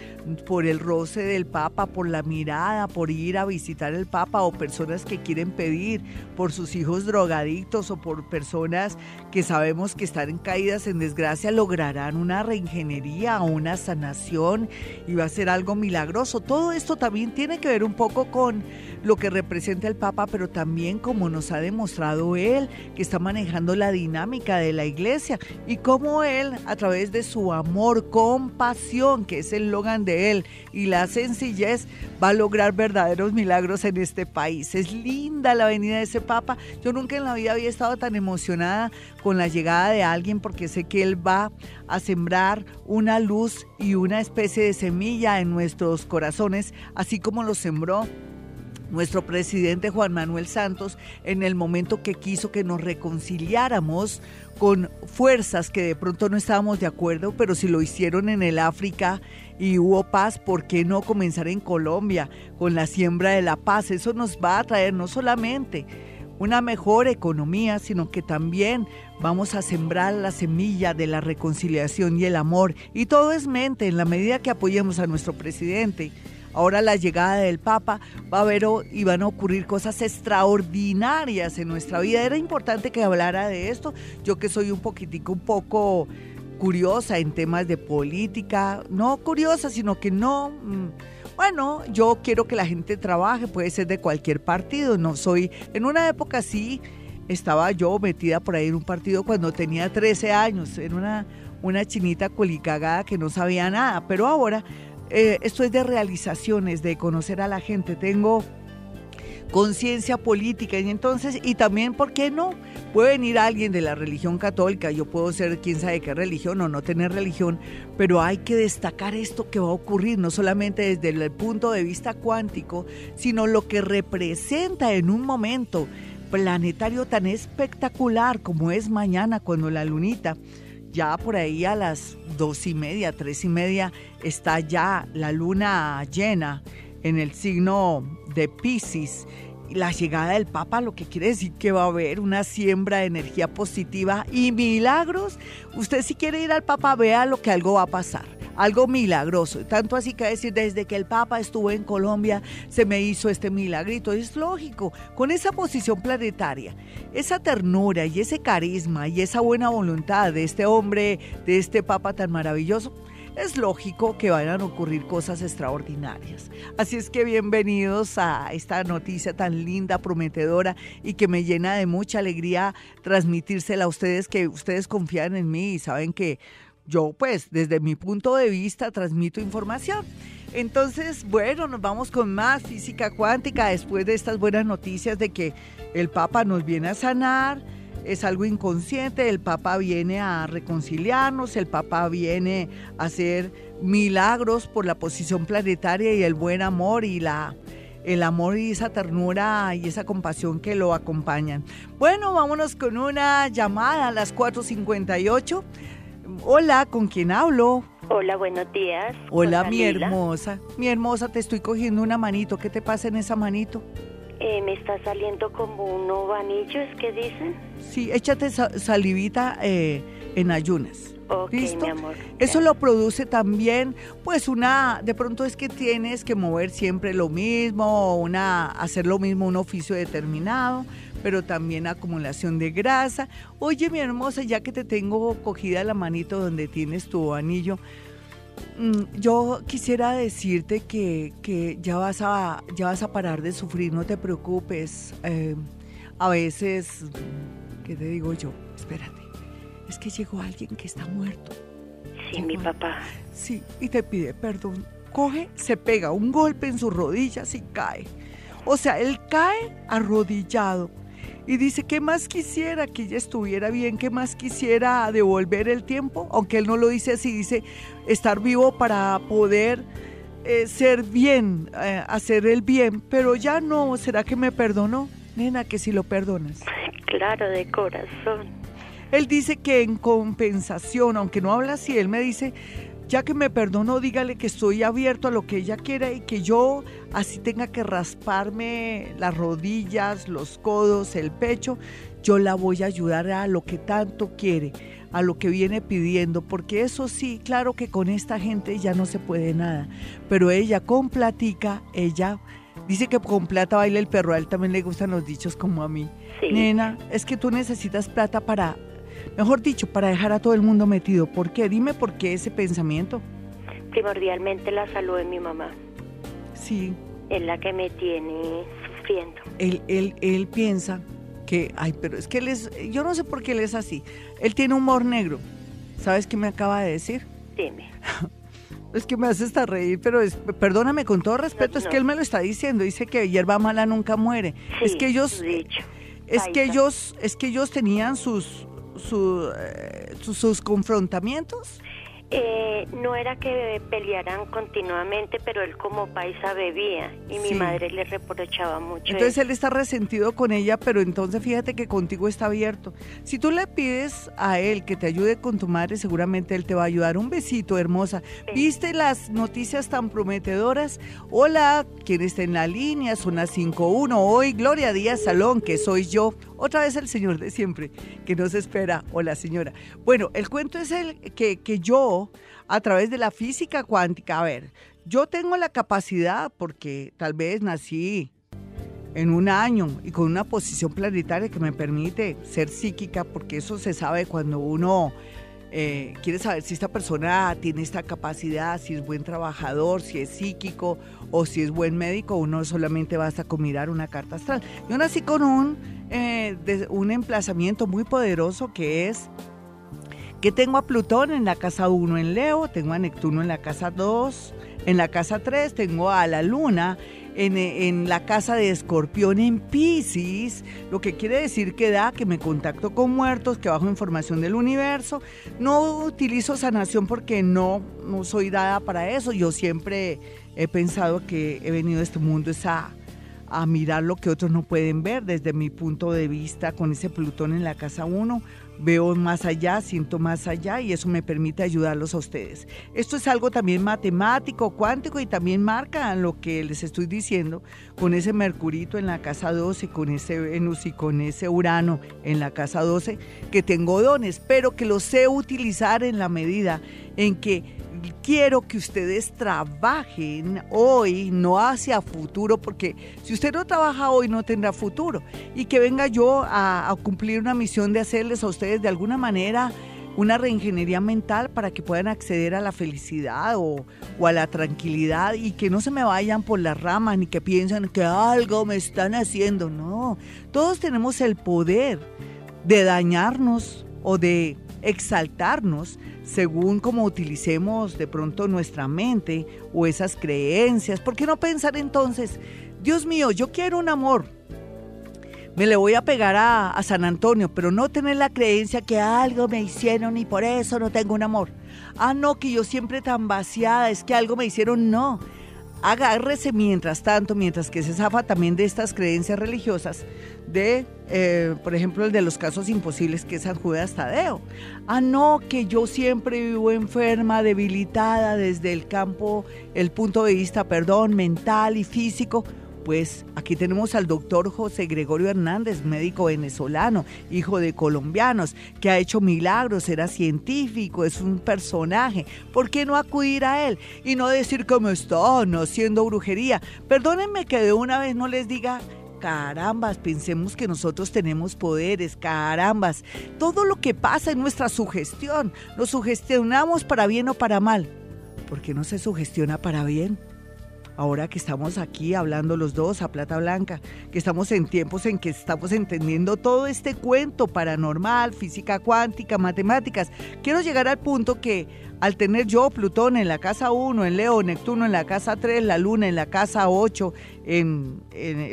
Speaker 2: por el roce del Papa, por la mirada, por ir a visitar el Papa o personas que quieren pedir por sus hijos drogadictos o por personas que sabemos que están caídas en desgracia, lograrán una reingeniería o una sanación y va a ser algo milagroso. Todo esto también tiene que ver un poco con lo que representa el Papa, pero también como nos ha demostrado él, que está manejando la dinámica de la iglesia y cómo él, a través de su amor, compasión, que es el logan de él, y la sencillez, va a lograr verdaderos milagros en este país. Es linda la venida de ese Papa. Yo nunca en la vida había estado tan emocionada con la llegada de alguien porque sé que él va a sembrar una luz y una especie de semilla en nuestros corazones, así como lo sembró nuestro presidente Juan Manuel Santos en el momento que quiso que nos reconciliáramos con fuerzas que de pronto no estábamos de acuerdo, pero si lo hicieron en el África y hubo paz, ¿por qué no comenzar en Colombia con la siembra de la paz? Eso nos va a traer no solamente una mejor economía, sino que también vamos a sembrar la semilla de la reconciliación y el amor. Y todo es mente, en la medida que apoyemos a nuestro presidente, ahora la llegada del Papa, va a haber y van a ocurrir cosas extraordinarias en nuestra vida. Era importante que hablara de esto, yo que soy un poquitico, un poco curiosa en temas de política, no curiosa, sino que no... Mm, bueno, yo quiero que la gente trabaje, puede ser de cualquier partido, no soy, en una época sí, estaba yo metida por ahí en un partido cuando tenía 13 años, en una, una chinita colicagada que no sabía nada, pero ahora eh, esto es de realizaciones, de conocer a la gente, tengo conciencia política y entonces, y también, ¿por qué no? Puede venir alguien de la religión católica, yo puedo ser quién sabe qué religión o no tener religión, pero hay que destacar esto que va a ocurrir, no solamente desde el punto de vista cuántico, sino lo que representa en un momento planetario tan espectacular como es mañana cuando la lunita ya por ahí a las dos y media, tres y media está ya la luna llena en el signo de Pisces. La llegada del Papa lo que quiere decir que va a haber una siembra de energía positiva y milagros. Usted si quiere ir al Papa, vea lo que algo va a pasar algo milagroso. Tanto así que decir, desde que el Papa estuvo en Colombia, se me hizo este milagrito. Es lógico, con esa posición planetaria, esa ternura y ese carisma y esa buena voluntad de este hombre, de este Papa tan maravilloso, es lógico que vayan a ocurrir cosas extraordinarias. Así es que bienvenidos a esta noticia tan linda, prometedora y que me llena de mucha alegría transmitírsela a ustedes, que ustedes confían en mí y saben que yo pues desde mi punto de vista transmito información. Entonces, bueno, nos vamos con más física cuántica después de estas buenas noticias de que el Papa nos viene a sanar, es algo inconsciente, el Papa viene a reconciliarnos, el Papa viene a hacer milagros por la posición planetaria y el buen amor y la el amor y esa ternura y esa compasión que lo acompañan. Bueno, vámonos con una llamada a las 4.58. Hola, ¿con quién hablo?
Speaker 5: Hola, buenos días.
Speaker 2: Hola, mi hermosa. Mi hermosa, te estoy cogiendo una manito. ¿Qué te pasa en esa manito?
Speaker 5: Eh, me está saliendo como un anillos, ¿qué dicen?
Speaker 2: Sí, échate salivita eh, en ayunas.
Speaker 5: Ok, Mi amor,
Speaker 2: Eso lo produce también, pues una, de pronto es que tienes que mover siempre lo mismo, una, hacer lo mismo, un oficio determinado pero también acumulación de grasa. Oye, mi hermosa, ya que te tengo cogida la manito donde tienes tu anillo, yo quisiera decirte que, ya, vas a, ya vas a parar de sufrir, no te preocupes. Eh, a veces, ¿qué te digo yo? Espérate, es que llegó alguien que está muerto.
Speaker 5: Sí, mi papá.
Speaker 2: Sí, y te pide perdón. Coge, se pega un golpe en sus rodillas y cae. O sea, él cae arrodillado y dice, ¿qué más quisiera que ella estuviera bien? ¿Qué más quisiera devolver el tiempo? Aunque él no lo dice así, dice estar vivo para poder eh, ser bien, eh, hacer el bien, pero ya no, ¿será que me perdonó? Nena, que si lo perdonas.
Speaker 5: Claro, de corazón.
Speaker 2: Él dice que en compensación, aunque no habla así, él me dice, ya que me perdonó, dígale que estoy abierto a lo que ella quiera y que yo así tenga que rasparme las rodillas, los codos, el pecho, yo la voy a ayudar a lo que tanto quiere, a lo que viene pidiendo, porque eso sí, claro que con esta gente ya no se puede nada, pero ella con platica, ella dice que con plata baila el perro, a él también le gustan los dichos como a mí. Nena, es que tú necesitas plata para Mejor dicho, para dejar a todo el mundo metido. ¿Por qué? Dime por qué ese pensamiento.
Speaker 5: Primordialmente la salud de mi mamá.
Speaker 2: Sí.
Speaker 5: Es la que me tiene sufriendo.
Speaker 2: Él, él, él piensa que, ay, pero es que él es, yo no sé por qué él es así. Él tiene humor negro. ¿Sabes qué me acaba de decir?
Speaker 5: Dime.
Speaker 2: Es que me hace hasta reír, pero es, perdóname con todo respeto, es que él me lo está diciendo, dice que hierba mala nunca muere. es que ellos es que ellos es que ellos tenían sus eh, sus confrontamientos?
Speaker 5: Eh, no era que pelearan continuamente, pero él como paisa bebía y mi madre le reprochaba mucho.
Speaker 2: Entonces él está resentido con ella, pero entonces fíjate que contigo está abierto. Si tú le pides a él que te ayude con tu madre, seguramente él te va a ayudar. Un besito, hermosa. ¿Viste las noticias tan prometedoras? Hola, ¿quién está en la línea? Son las 5.1. Hoy, Gloria Díaz Salón, que soy yo. Otra vez el señor de siempre, que nos espera. Hola, señora. Bueno, el cuento es el que, que yo a través de la física cuántica. A ver, yo tengo la capacidad, porque tal vez nací en un año y con una posición planetaria que me permite ser psíquica, porque eso se sabe cuando uno eh, quiere saber si esta persona tiene esta capacidad, si es buen trabajador, si es psíquico o si es buen médico, uno solamente basta con mirar una carta astral. Yo nací con un, eh, un emplazamiento muy poderoso que es que tengo a Plutón en la casa 1 en Leo, tengo a Neptuno en la casa 2, en la casa 3 tengo a la Luna en, la casa de escorpión en Pisces, lo que quiere decir que da que me contacto con muertos, que bajo información del universo. No utilizo sanación porque no, no soy dada para eso. Yo siempre he pensado que he venido a este mundo esa a mirar lo que otros no pueden ver desde mi punto de vista con ese Plutón en la casa 1 veo más allá, siento más allá y eso me permite ayudarlos a ustedes. Esto es algo también matemático, cuántico y también marca lo que les estoy diciendo con ese Mercurito en la casa 12, con ese Venus y con ese Urano en la casa 12, que tengo dones, pero que los sé utilizar en la medida en que quiero que ustedes trabajen hoy, no hacia futuro, porque si usted no trabaja hoy no tendrá futuro. Y que venga yo a, cumplir una misión de hacerles a ustedes de alguna manera una reingeniería mental para que puedan acceder a la felicidad o, o, a la tranquilidad y que no se me vayan por las ramas ni que piensen que algo me están haciendo. No, todos tenemos el poder de dañarnos o de exaltarnos según cómo utilicemos de pronto nuestra mente o esas creencias. ¿Por qué no pensar entonces, Dios mío, yo quiero un amor? Me le voy a pegar a, a San Antonio, pero no tener la creencia que algo me hicieron y por eso no tengo un amor. Ah, no, que yo siempre tan vaciada, es que algo me hicieron, no agárrese mientras tanto, mientras que se zafa también de estas creencias religiosas, de, eh, por ejemplo, el de los casos imposibles que es San Judas Tadeo. Ah, no, que yo siempre vivo enferma, debilitada desde el campo, el punto de vista, perdón, mental y físico. Pues aquí tenemos al doctor José Gregorio Hernández, médico venezolano, hijo de colombianos, que ha hecho milagros, era científico, es un personaje. ¿Por qué no acudir a él y no decir que me están haciendo brujería? Perdónenme que de una vez no les diga carambas, pensemos que nosotros tenemos poderes, carambas. Todo lo que pasa en nuestra sugestión, lo sugestionamos para bien o para mal. ¿Por qué no se sugestiona para bien? Ahora que estamos aquí hablando los dos a plata blanca, que estamos en tiempos en que estamos entendiendo todo este cuento paranormal, física cuántica, matemáticas, quiero llegar al punto que al tener yo Plutón en la casa 1, en Leo, Neptuno en la casa 3, la Luna en la casa 8, en,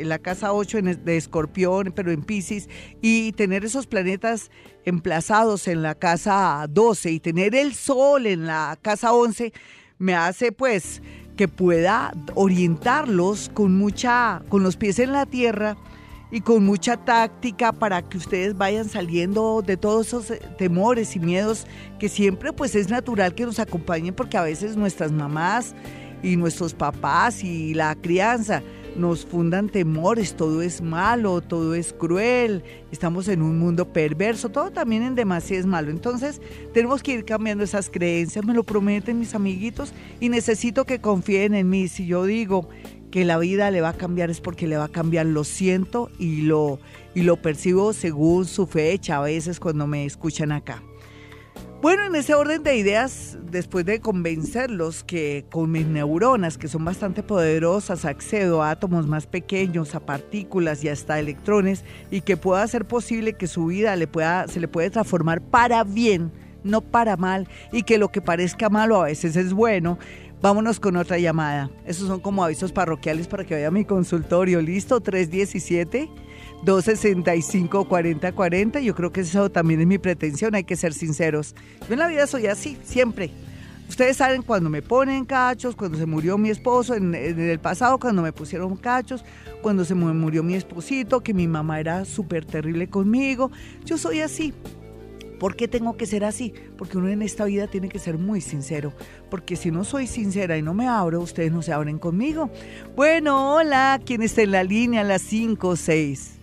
Speaker 2: la casa 8 de Escorpión, pero en Pisces, y tener esos planetas emplazados en la casa 12 y tener el Sol en la casa 11, me hace pues que pueda orientarlos con mucha, con los pies en la tierra y con mucha táctica para que ustedes vayan saliendo de todos esos eh, temores y miedos que siempre pues es natural que nos acompañen porque a veces nuestras mamás y nuestros papás y la crianza nos fundan temores, todo es malo, todo es cruel, estamos en un mundo perverso, todo también en demasía es malo. Entonces tenemos que ir cambiando esas creencias, me lo prometen mis amiguitos y necesito que confíen en mí. Si yo digo que la vida le va a cambiar es porque le va a cambiar, lo siento y lo, y lo percibo según su fecha a veces cuando me escuchan acá. Bueno, en ese orden de ideas, después de convencerlos que con mis neuronas, que son bastante poderosas, accedo a átomos más pequeños, a partículas y hasta electrones, y que pueda ser posible que su vida se le puede transformar para bien, no para mal, y que lo que parezca malo a veces es bueno, Vámonos con otra llamada. Esos son como avisos parroquiales para que vaya a mi consultorio. ¿Listo? 317. 265-4040. Yo creo que eso también es mi pretensión, hay que ser sinceros. Yo en la vida soy así, siempre. Ustedes saben cuando me ponen cachos, cuando se murió mi esposo, en, el pasado cuando me pusieron cachos, cuando se murió mi esposito, que mi mamá era súper terrible conmigo. Yo soy así. ¿Por qué tengo que ser así? Porque uno en esta vida tiene que ser muy sincero. Porque si no soy sincera y no me abro, ustedes no se abren conmigo. Bueno, hola, ¿quién está en la línea? Las 5 o 6.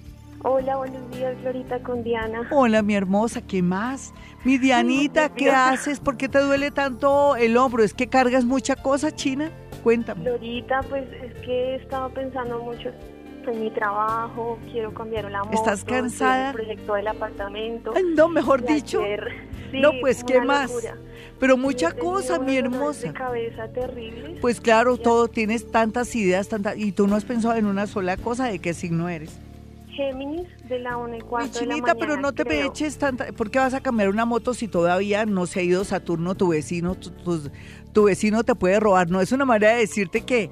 Speaker 6: Hola, buenos días, Florita con Diana.
Speaker 2: Hola, mi hermosa, ¿qué más? Mi Dianita, ¿qué haces? ¿Por qué te duele tanto el hombro? ¿Es que cargas mucha cosa, China? Cuéntame.
Speaker 6: Florita, pues es que he estado pensando mucho en mi trabajo, quiero cambiar la moto.
Speaker 2: ¿Estás cansada?
Speaker 6: El proyecto del apartamento.
Speaker 2: Ay, no, mejor dicho. no, pues, ¿qué más? Pero mucha cosa, mi hermosa.
Speaker 6: De cabeza terrible.
Speaker 2: Pues claro, todo, tienes tantas ideas, tantas, y tú no has pensado en una sola cosa, ¿de qué signo eres?
Speaker 6: Géminis de la 1 y 4
Speaker 2: chinita, de la mañana, pero no te me eches tanta, ¿por qué vas a cambiar una moto si todavía no se ha ido Saturno, tu vecino, tu vecino te puede robar? No es una manera de decirte que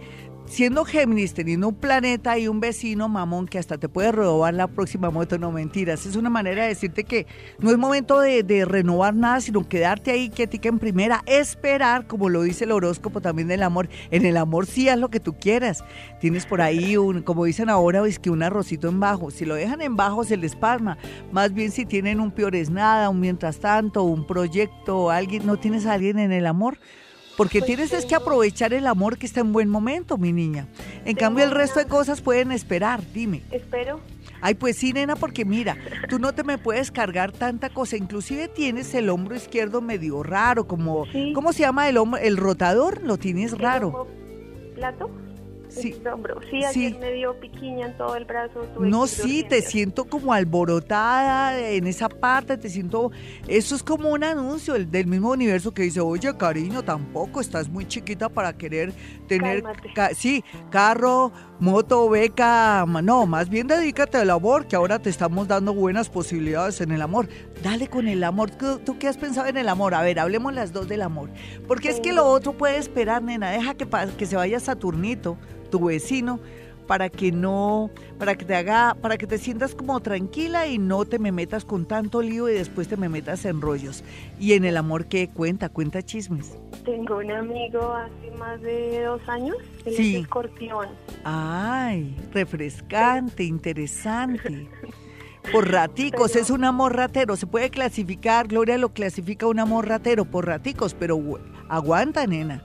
Speaker 2: siendo Géminis, teniendo un planeta y un vecino mamón que hasta te puede robar la próxima moto, no mentiras. Es una manera de decirte que no es momento de, renovar nada, sino quedarte ahí quietica en primera, esperar, como lo dice el horóscopo también del amor. En el amor sí haz lo que tú quieras. Tienes por ahí un, como dicen ahora, es que un arrocito en bajo. Si lo dejan en bajo se les palma. Más bien si tienen un peor es nada, un mientras tanto, un proyecto, alguien, no tienes a alguien en el amor porque pues tienes es que aprovechar el amor que está en buen momento, mi niña. En cambio, el resto de cosas pueden esperar, dime.
Speaker 6: Espero.
Speaker 2: Ay, pues sí, nena, porque mira, tú no te me puedes cargar tanta cosa. Inclusive tienes el hombro izquierdo medio raro, como... ¿Cómo se llama el hombro? El rotador, lo tienes raro.
Speaker 6: ¿Plato? Sí, Sí, ayer me dio piquiña en todo el brazo.
Speaker 2: no, sí, te siento como alborotada en esa parte, te siento... Eso es como un anuncio del mismo universo que dice, oye, cariño, tampoco estás muy chiquita para querer tener... sí, carro, moto, beca... No, más bien dedícate al amor, que ahora te estamos dando buenas posibilidades en el amor. Dale con el amor. ¿Tú qué has pensado en el amor? A ver, hablemos las dos del amor. Porque es que lo otro puede esperar, nena. Deja que, que se vaya Saturnito tu vecino para que no, para que te haga, para que te sientas como tranquila y no te me metas con tanto lío y después te me metas en rollos. Y en el amor, ¿qué cuenta? Cuenta chismes.
Speaker 6: Tengo un amigo hace más de dos años, él sí. es escorpión.
Speaker 2: Ay, refrescante, interesante. Por raticos, es un amor ratero. Se puede clasificar, Gloria lo clasifica un amor ratero por raticos, pero aguanta, nena.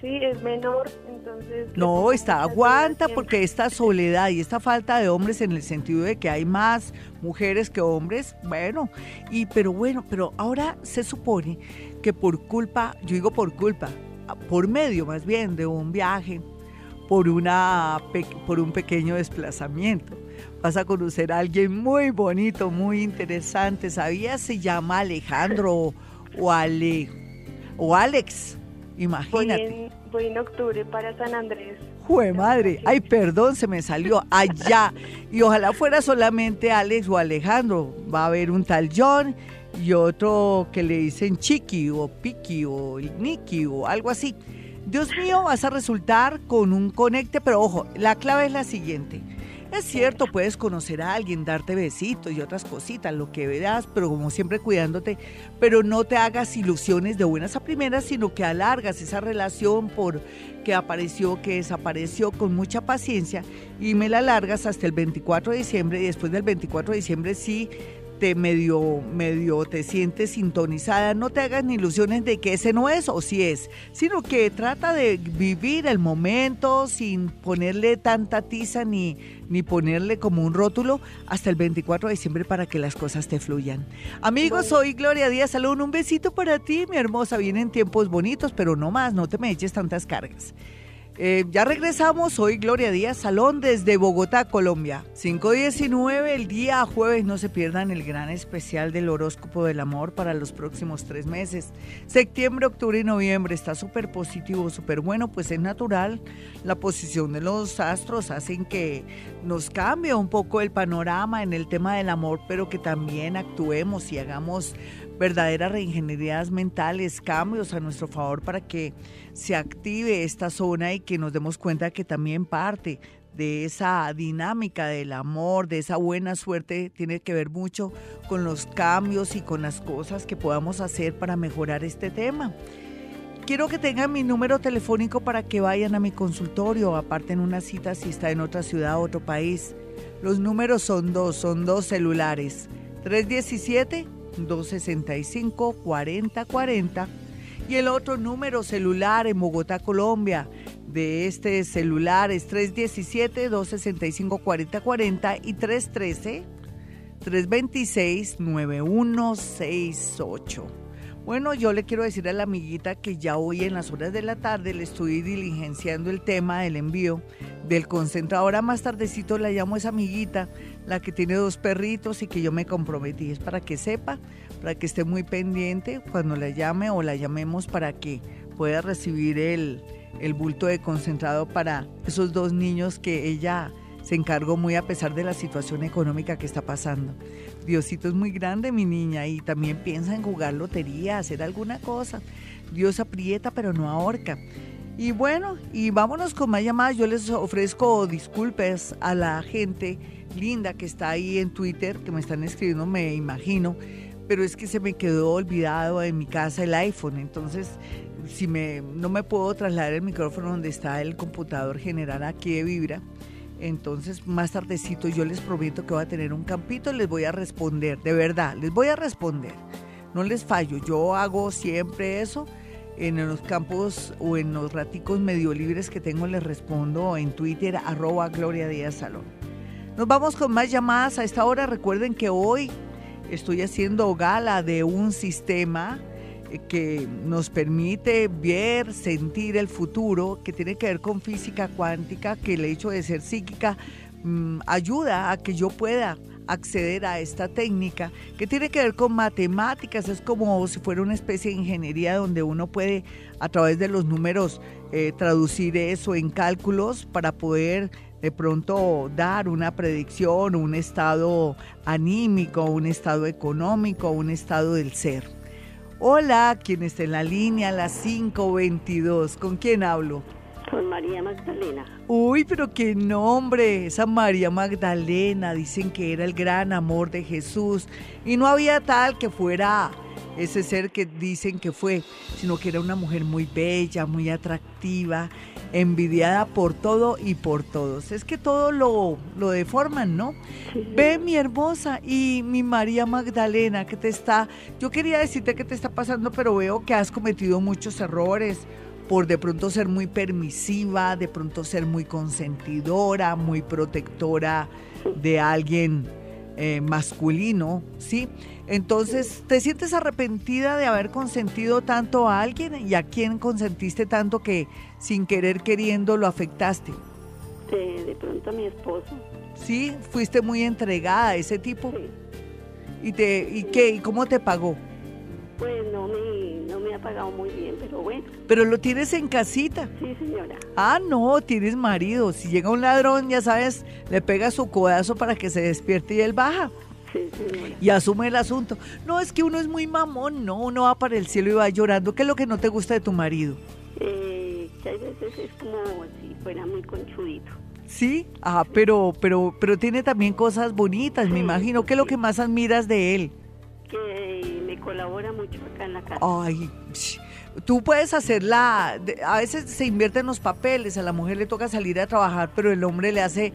Speaker 6: Sí, es menor, entonces...
Speaker 2: No, está, aguanta porque esta soledad y esta falta de hombres en el sentido de que hay más mujeres que hombres, bueno, y pero bueno, pero ahora se supone que por culpa, yo digo por culpa, por medio más bien de un viaje, por, una, por un pequeño desplazamiento, vas a conocer a alguien muy bonito, muy interesante, ¿sabías? Se llama Alejandro o, Ale, o Alex Imagínate.
Speaker 6: Voy en, octubre para San Andrés.
Speaker 2: Jue madre, ay perdón, se me salió allá. Y ojalá fuera solamente Alex o Alejandro. Va a haber un tal John y otro que le dicen Chiqui o Piki o Nicky o algo así. Dios mío, vas a resultar con un conecte, pero ojo, la clave es la siguiente. Es cierto, puedes conocer a alguien, darte besitos y otras cositas, lo que veas, pero como siempre cuidándote, pero no te hagas ilusiones de buenas a primeras, sino que alargas esa relación por que apareció, que desapareció con mucha paciencia y me la alargas hasta el 24 de diciembre y después del 24 de diciembre sí te medio, medio te sientes sintonizada, no te hagas ni ilusiones de que ese no es o si es, sino que trata de vivir el momento sin ponerle tanta tiza ni, ni ponerle como un rótulo hasta el 24 de diciembre para que las cosas te fluyan. Amigos, soy Gloria Díaz Salón, un besito para ti, mi hermosa, vienen tiempos bonitos, pero no más, no te me eches tantas cargas. Eh, ya regresamos, hoy Gloria Díaz Salón desde Bogotá, Colombia. 519, el día jueves, no se pierdan el gran especial del horóscopo del amor para los próximos tres meses. Septiembre, octubre y noviembre está súper positivo, súper bueno, pues es natural. La posición de los astros hacen que nos cambie un poco el panorama en el tema del amor, pero que también actuemos y hagamos verdaderas reingenierías mentales, cambios a nuestro favor para que se active esta zona y que nos demos cuenta que también parte de esa dinámica del amor, de esa buena suerte, tiene que ver mucho con los cambios y con las cosas que podamos hacer para mejorar este tema. Quiero que tengan mi número telefónico para que vayan a mi consultorio, aparte en una cita si está en otra ciudad o otro país. Los números son dos, son dos celulares. 317 265-4040 y el otro número celular en Bogotá, Colombia, de este celular es 317-265-4040 y 313-326-9168. Bueno, yo le quiero decir a la amiguita que ya hoy en las horas de la tarde le estoy diligenciando el tema del envío del concentrador. Ahora más tardecito la llamo esa amiguita, la que tiene dos perritos y que yo me comprometí. Es para que sepa, para que esté muy pendiente cuando la llame o la llamemos para que pueda recibir el, el bulto de concentrado para esos dos niños que ella se encargó muy a pesar de la situación económica que está pasando. Diosito es muy grande, mi niña, y también piensa en jugar lotería, hacer alguna cosa. Dios aprieta, pero no ahorca. Y bueno, y vámonos con más llamadas. Yo les ofrezco disculpas a la gente linda que está ahí en Twitter, que me están escribiendo, me imagino, pero es que se me quedó olvidado en mi casa el iPhone. Entonces, si me, no me puedo trasladar el micrófono donde está el computador general aquí de Vibra, entonces, más tardecito yo les prometo que voy a tener un campito les voy a responder, de verdad, les voy a responder. No les fallo, yo hago siempre eso. En los campos o en los raticos medio libres que tengo les respondo en Twitter arroba Gloria Díaz Salón. Nos vamos con más llamadas a esta hora. Recuerden que hoy estoy haciendo gala de un sistema que nos permite ver, sentir el futuro, que tiene que ver con física cuántica, que el hecho de ser psíquica mm, ayuda a que yo pueda acceder a esta técnica que tiene que ver con matemáticas, es como si fuera una especie de ingeniería donde uno puede a través de los números eh, traducir eso en cálculos para poder de pronto dar una predicción, un estado anímico, un estado económico, un estado del ser. Hola, ¿quién está en la línea? Las 522. ¿Con quién hablo?
Speaker 7: Con María Magdalena.
Speaker 2: Uy, pero qué nombre. Esa María Magdalena. Dicen que era el gran amor de Jesús. Y no había tal que fuera ese ser que dicen que fue, sino que era una mujer muy bella, muy atractiva, envidiada por todo y por todos. Es que todo lo, lo deforman, ¿no? Ve mi hermosa y mi María Magdalena que te está, yo quería decirte que te está pasando, pero veo que has cometido muchos errores por de pronto ser muy permisiva, de pronto ser muy consentidora, muy protectora de alguien eh, masculino, ¿sí? Entonces, ¿te sientes arrepentida de haber consentido tanto a alguien y a quién consentiste tanto que sin querer queriendo lo afectaste?
Speaker 7: De, pronto a mi esposo.
Speaker 2: Sí, fuiste muy entregada a ese tipo. Sí. ¿Y, te, y qué? ¿Y cómo te pagó?
Speaker 7: Pues no me, no me ha pagado muy bien, pero bueno.
Speaker 2: Pero lo tienes en casita.
Speaker 7: Sí, señora.
Speaker 2: Ah, no, tienes marido. Si llega un ladrón, ya sabes, le pega su codazo para que se despierte y él baja. Y asume el asunto. No, es que uno es muy mamón, no, uno va para el cielo y va llorando. ¿Qué es lo que no te gusta de tu marido?
Speaker 7: Eh, que hay veces es como si fuera muy conchudito.
Speaker 2: Sí, ah, pero, pero, pero tiene también cosas bonitas, me imagino. ¿Qué es lo que más admiras de él?
Speaker 7: Que me colabora mucho acá en la casa.
Speaker 2: Ay, tú puedes hacerla, a veces se invierten los papeles, a la mujer le toca salir a trabajar, pero el hombre le hace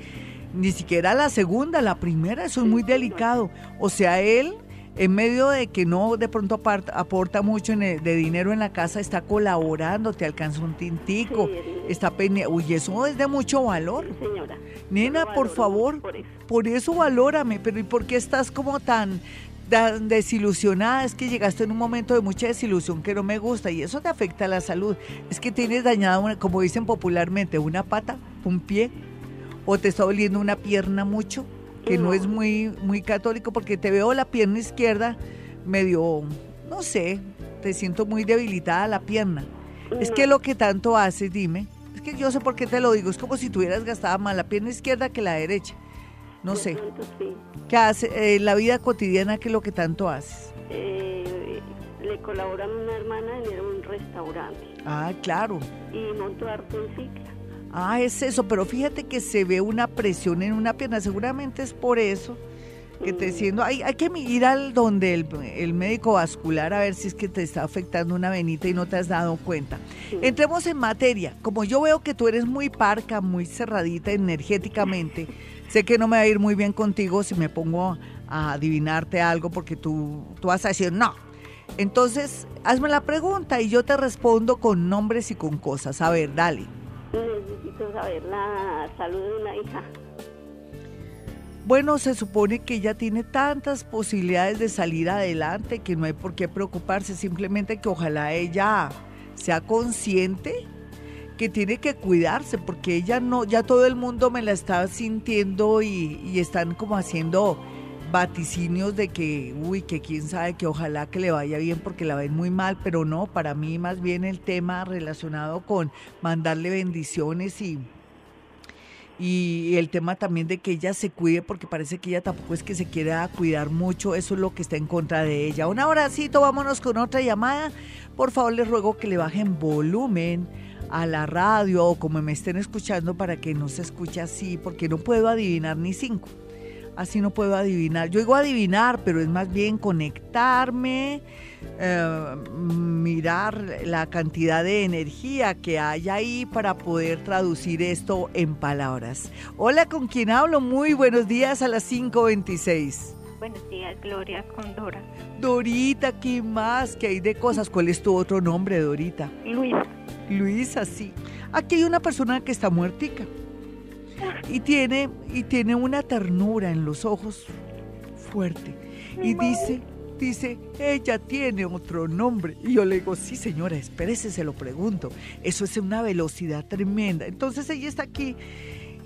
Speaker 2: ni siquiera la segunda, la primera, eso es muy delicado. O sea, él, en medio de que no de pronto aporta mucho de dinero en la casa, está colaborando, te alcanza un tintico, está pendiente. Uy, eso es de mucho valor.
Speaker 7: señora.
Speaker 2: Nena, por favor, por eso. por eso valórame, pero ¿y por qué estás como tan desilusionada, es que llegaste en un momento de mucha desilusión que no me gusta y eso te afecta a la salud. Es que tienes dañada, como dicen popularmente, una pata, un pie, o te está doliendo una pierna mucho, que no, es muy, muy católico, porque te veo la pierna izquierda medio, no sé, te siento muy debilitada la pierna. Es que lo que tanto haces, dime, es que yo sé por qué te lo digo, es como si tuvieras gastada más la pierna izquierda que la derecha. No sé. ¿Qué hace en eh, la vida cotidiana qué es lo que tanto haces?
Speaker 7: Eh, le colabora a una hermana en un restaurante.
Speaker 2: Ah, claro.
Speaker 7: Y monto harto en cicla.
Speaker 2: Ah, es eso, pero fíjate que se ve una presión en una pierna, seguramente es por eso que te siendo, hay, hay que ir al donde el, médico vascular a ver si es que te está afectando una venita y no te has dado cuenta. Entremos en materia. Como yo veo que tú eres muy parca, muy cerradita energéticamente, sé que no me va a ir muy bien contigo si me pongo a adivinarte algo porque tú, tú vas a decir no. Entonces, hazme la pregunta y yo te respondo con nombres y con cosas. A ver, dale
Speaker 7: necesito saber la salud de una hija.
Speaker 2: bueno, se supone que ella tiene tantas posibilidades de salir adelante que no hay por qué preocuparse, simplemente que ojalá ella sea consciente que tiene que cuidarse, porque ella no, ya todo el mundo me la está sintiendo y, y están como haciendo vaticinios de que, uy, que quién sabe, que ojalá que le vaya bien porque la ven muy mal, pero no, para mí más bien el tema relacionado con mandarle bendiciones y, y el tema también de que ella se cuide porque parece que ella tampoco es que se quiera cuidar mucho, eso es lo que está en contra de ella. Un abracito, vámonos con otra llamada. Por favor, les ruego que le bajen volumen a la radio o como me estén escuchando para que no se escuche así, porque no puedo adivinar ni cinco así no puedo adivinar. Yo digo adivinar, pero es más bien conectarme, eh, mirar la cantidad de energía que hay ahí para poder traducir esto en palabras. Hola, ¿con quién hablo? Muy buenos días a las 5.26.
Speaker 8: Buenos días, Gloria, con Dora.
Speaker 2: Dorita, ¿qué más? ¿Qué hay de cosas? ¿Cuál es tu otro nombre, Dorita?
Speaker 8: Luisa.
Speaker 2: Luisa, sí. Aquí hay una persona que está muertica y tiene, y tiene una ternura en los ojos fuerte. Y dice, dice, ella tiene otro nombre. Y yo le digo, sí señora, espérese, se lo pregunto. Eso es una velocidad tremenda. Entonces ella está aquí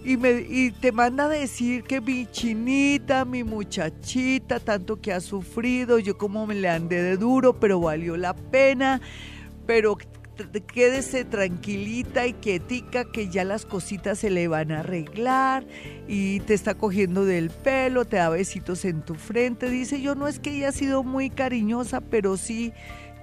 Speaker 2: y, me, y te manda a decir que mi chinita, mi muchachita, tanto que ha sufrido, yo como me le andé de duro, pero valió la pena, pero quédese tranquilita y quietica que ya las cositas se le van a arreglar y te está cogiendo del pelo, te da besitos en tu frente. Dice, yo no es que ella ha sido muy cariñosa, pero sí,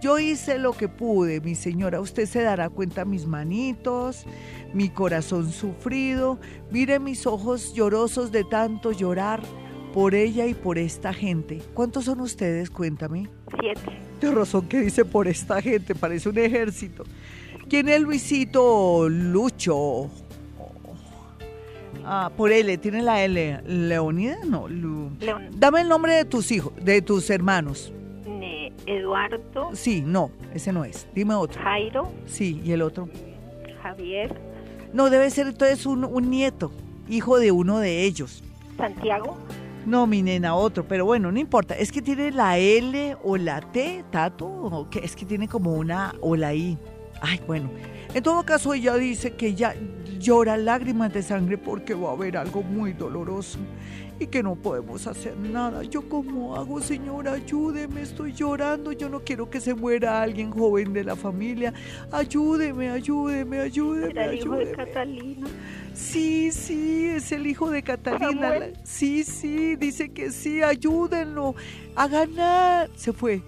Speaker 2: yo hice lo que pude, mi señora. Usted se dará cuenta mis manitos, mi corazón sufrido. Mire mis ojos llorosos de tanto llorar por ella y por esta gente. ¿Cuántos son ustedes? Cuéntame.
Speaker 8: Siete.
Speaker 2: De razón que dice por esta gente, parece un ejército. ¿Quién es Luisito Lucho? Ah, por L, tiene la L. ¿Leonida? No. Dame el nombre de tus hijos, de tus hermanos.
Speaker 8: Eduardo.
Speaker 2: Sí, no, ese no es. Dime otro.
Speaker 8: Jairo.
Speaker 2: Sí, ¿y el otro?
Speaker 8: Javier.
Speaker 2: No, debe ser entonces un, un nieto, hijo de uno de ellos.
Speaker 8: Santiago.
Speaker 2: No, mi nena, otro, pero bueno, no importa. Es que tiene la L o la T, Tato, o que es que tiene como una o la I. Ay, bueno. En todo caso, ella dice que ella llora lágrimas de sangre porque va a haber algo muy doloroso y que no podemos hacer nada. ¿Yo cómo hago, señora? Ayúdeme, estoy llorando. Yo no quiero que se muera alguien joven de la familia. Ayúdeme, ayúdeme, ayúdeme.
Speaker 8: Era el hijo de Catalina.
Speaker 2: Sí, sí, es el hijo de Catalina. Sí, sí, dice que sí, ayúdenlo a ganar. Se fue.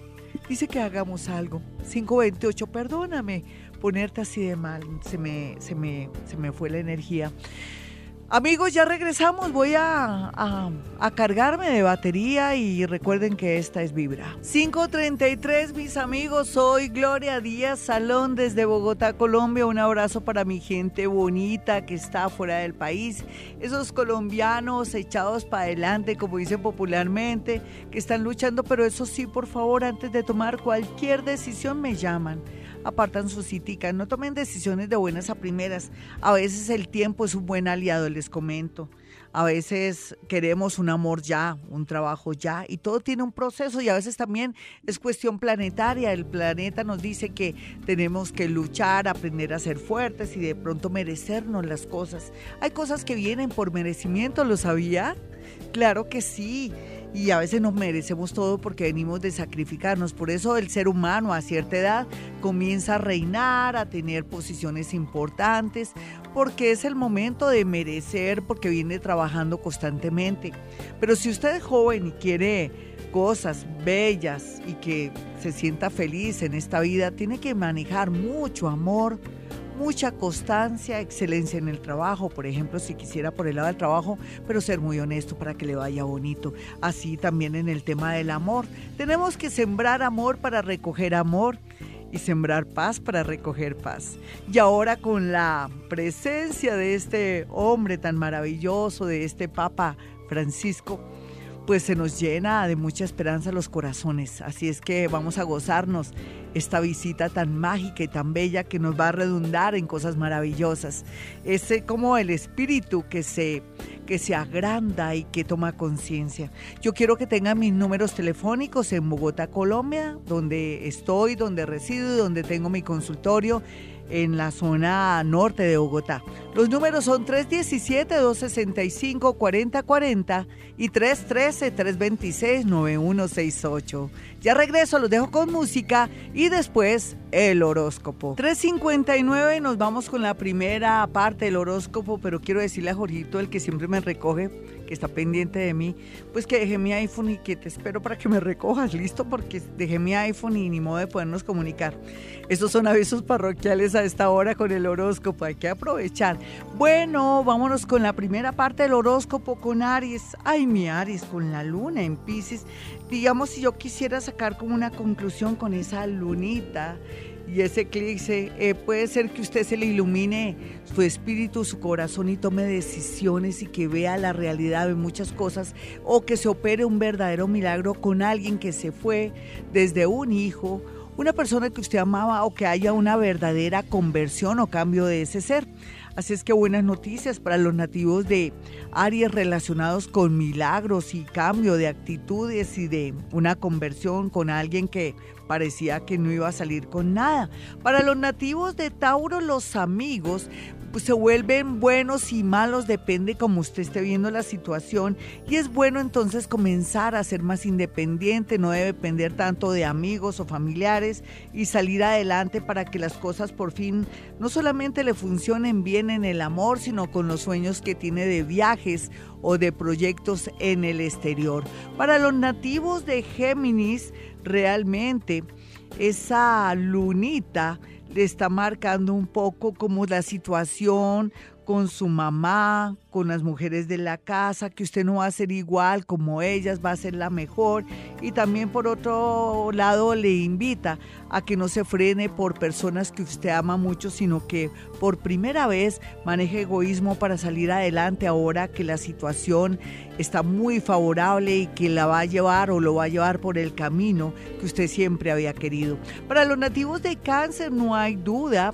Speaker 2: Dice que hagamos algo. 528, perdóname ponerte así de mal. Se me, se me, se me fue la energía. Amigos, ya regresamos. Voy a, a, cargarme de batería y recuerden que esta es Vibra. 533, mis amigos. Soy Gloria Díaz Salón desde Bogotá, Colombia. Un abrazo para mi gente bonita que está fuera del país. Esos colombianos echados para adelante, como dicen popularmente, que están luchando. Pero eso sí, por favor, antes de tomar cualquier decisión, me llaman apartan su citica, no tomen decisiones de buenas a primeras. A veces el tiempo es un buen aliado, les comento. A veces queremos un amor ya, un trabajo ya, y todo tiene un proceso y a veces también es cuestión planetaria. El planeta nos dice que tenemos que luchar, aprender a ser fuertes y de pronto merecernos las cosas. Hay cosas que vienen por merecimiento, ¿lo sabía? Claro que sí y a veces nos merecemos todo porque venimos de sacrificarnos. Por eso el ser humano a cierta edad comienza a reinar, a tener posiciones importantes, porque es el momento de merecer, porque viene trabajando constantemente. Pero si usted es joven y quiere cosas bellas y que se sienta feliz en esta vida, tiene que manejar mucho amor, mucha constancia, excelencia en el trabajo, por ejemplo, si quisiera por el lado del trabajo, pero ser muy honesto para que le vaya bonito. Así también en el tema del amor. Tenemos que sembrar amor para recoger amor y sembrar paz para recoger paz. Y ahora con la presencia de este hombre tan maravilloso, de este Papa Francisco, pues se nos llena de mucha esperanza los corazones. Así es que vamos a gozarnos esta visita tan mágica y tan bella que nos va a redundar en cosas maravillosas. Es como el espíritu que se, que se agranda y que toma conciencia. Yo quiero que tengan mis números telefónicos en Bogotá, Colombia, donde estoy, donde resido y donde tengo mi consultorio en la zona norte de Bogotá. Los números son 317-265-4040 y 313-326-9168. Ya regreso, los dejo con música y después el horóscopo. 359, nos vamos con la primera parte del horóscopo, pero quiero decirle a Jorgito, el que siempre me recoge, que está pendiente de mí, pues que dejé mi iPhone y que te espero para que me recojas, listo, porque dejé mi iPhone y ni modo de podernos comunicar. Estos son avisos parroquiales a esta hora con el horóscopo, hay que aprovechar. Bueno, vámonos con la primera parte del horóscopo con Aries. Ay, mi Aries, con la luna en Pisces. Digamos, si yo quisiera sacar como una conclusión con esa lunita y ese eclipse, eh, puede ser que usted se le ilumine su espíritu, su corazón y tome decisiones y que vea la realidad de muchas cosas o que se opere un verdadero milagro con alguien que se fue desde un hijo, una persona que usted amaba o que haya una verdadera conversión o cambio de ese ser. Así es que buenas noticias para los nativos de áreas relacionados con milagros y cambio de actitudes y de una conversión con alguien que parecía que no iba a salir con nada. Para los nativos de Tauro, los amigos se vuelven buenos y malos, depende como usted esté viendo la situación. Y es bueno entonces comenzar a ser más independiente, no debe depender tanto de amigos o familiares y salir adelante para que las cosas por fin no solamente le funcionen bien en el amor, sino con los sueños que tiene de viajes o de proyectos en el exterior. Para los nativos de Géminis, realmente esa lunita está marcando un poco como la situación con su mamá, con las mujeres de la casa, que usted no va a ser igual como ellas, va a ser la mejor. Y también por otro lado le invita a que no se frene por personas que usted ama mucho, sino que por primera vez maneje egoísmo para salir adelante ahora que la situación está muy favorable y que la va a llevar o lo va a llevar por el camino que usted siempre había querido. Para los nativos de cáncer no hay duda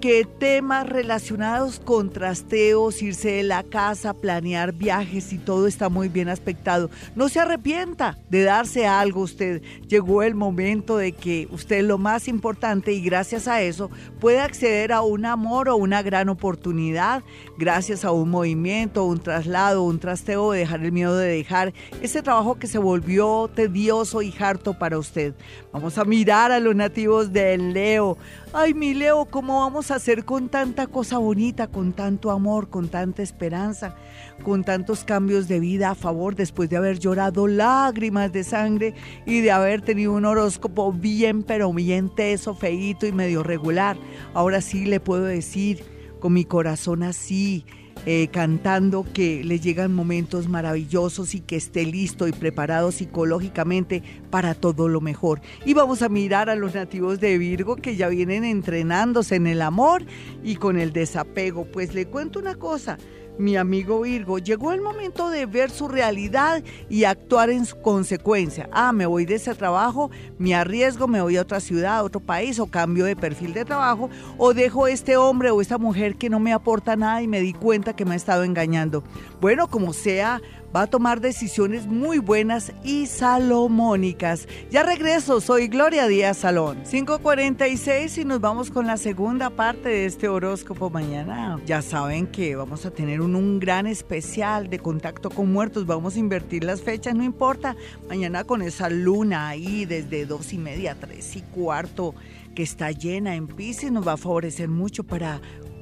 Speaker 2: que temas relacionados con trasteos, irse de la casa, planear viajes y todo está muy bien aspectado. No se arrepienta de darse algo usted. Llegó el momento de que usted lo más importante y gracias a eso puede acceder a un amor o una gran oportunidad, gracias a un movimiento, un traslado, un trasteo, dejar el miedo de dejar ese trabajo que se volvió tedioso y harto para usted. Vamos a mirar a los nativos del Leo. Ay, mi Leo, ¿cómo vamos hacer con tanta cosa bonita, con tanto amor, con tanta esperanza, con tantos cambios de vida a favor después de haber llorado lágrimas de sangre y de haber tenido un horóscopo bien, pero bien teso, feíto y medio regular? Ahora sí le puedo decir con mi corazón así, eh, cantando que le llegan momentos maravillosos y que esté listo y preparado psicológicamente para todo lo mejor. Y vamos a mirar a los nativos de Virgo que ya vienen entrenándose en el amor y con el desapego. Pues le cuento una cosa mi amigo Virgo, llegó el momento de ver su realidad y actuar en consecuencia. Ah, me voy de ese trabajo, me arriesgo, me voy a otra ciudad, a otro país o cambio de perfil de trabajo o dejo este hombre o esta mujer que no me aporta nada y me di cuenta que me ha estado engañando. Bueno, como sea, va a tomar decisiones muy buenas y salomónicas. Ya regreso, soy Gloria Díaz Salón. 546 y nos vamos con la segunda parte de este horóscopo mañana. Ya saben que vamos a tener un, gran especial de contacto con muertos. Vamos a invertir las fechas, no importa. Mañana con esa luna ahí desde dos y media, tres y cuarto que está llena en Pisces nos va a favorecer mucho para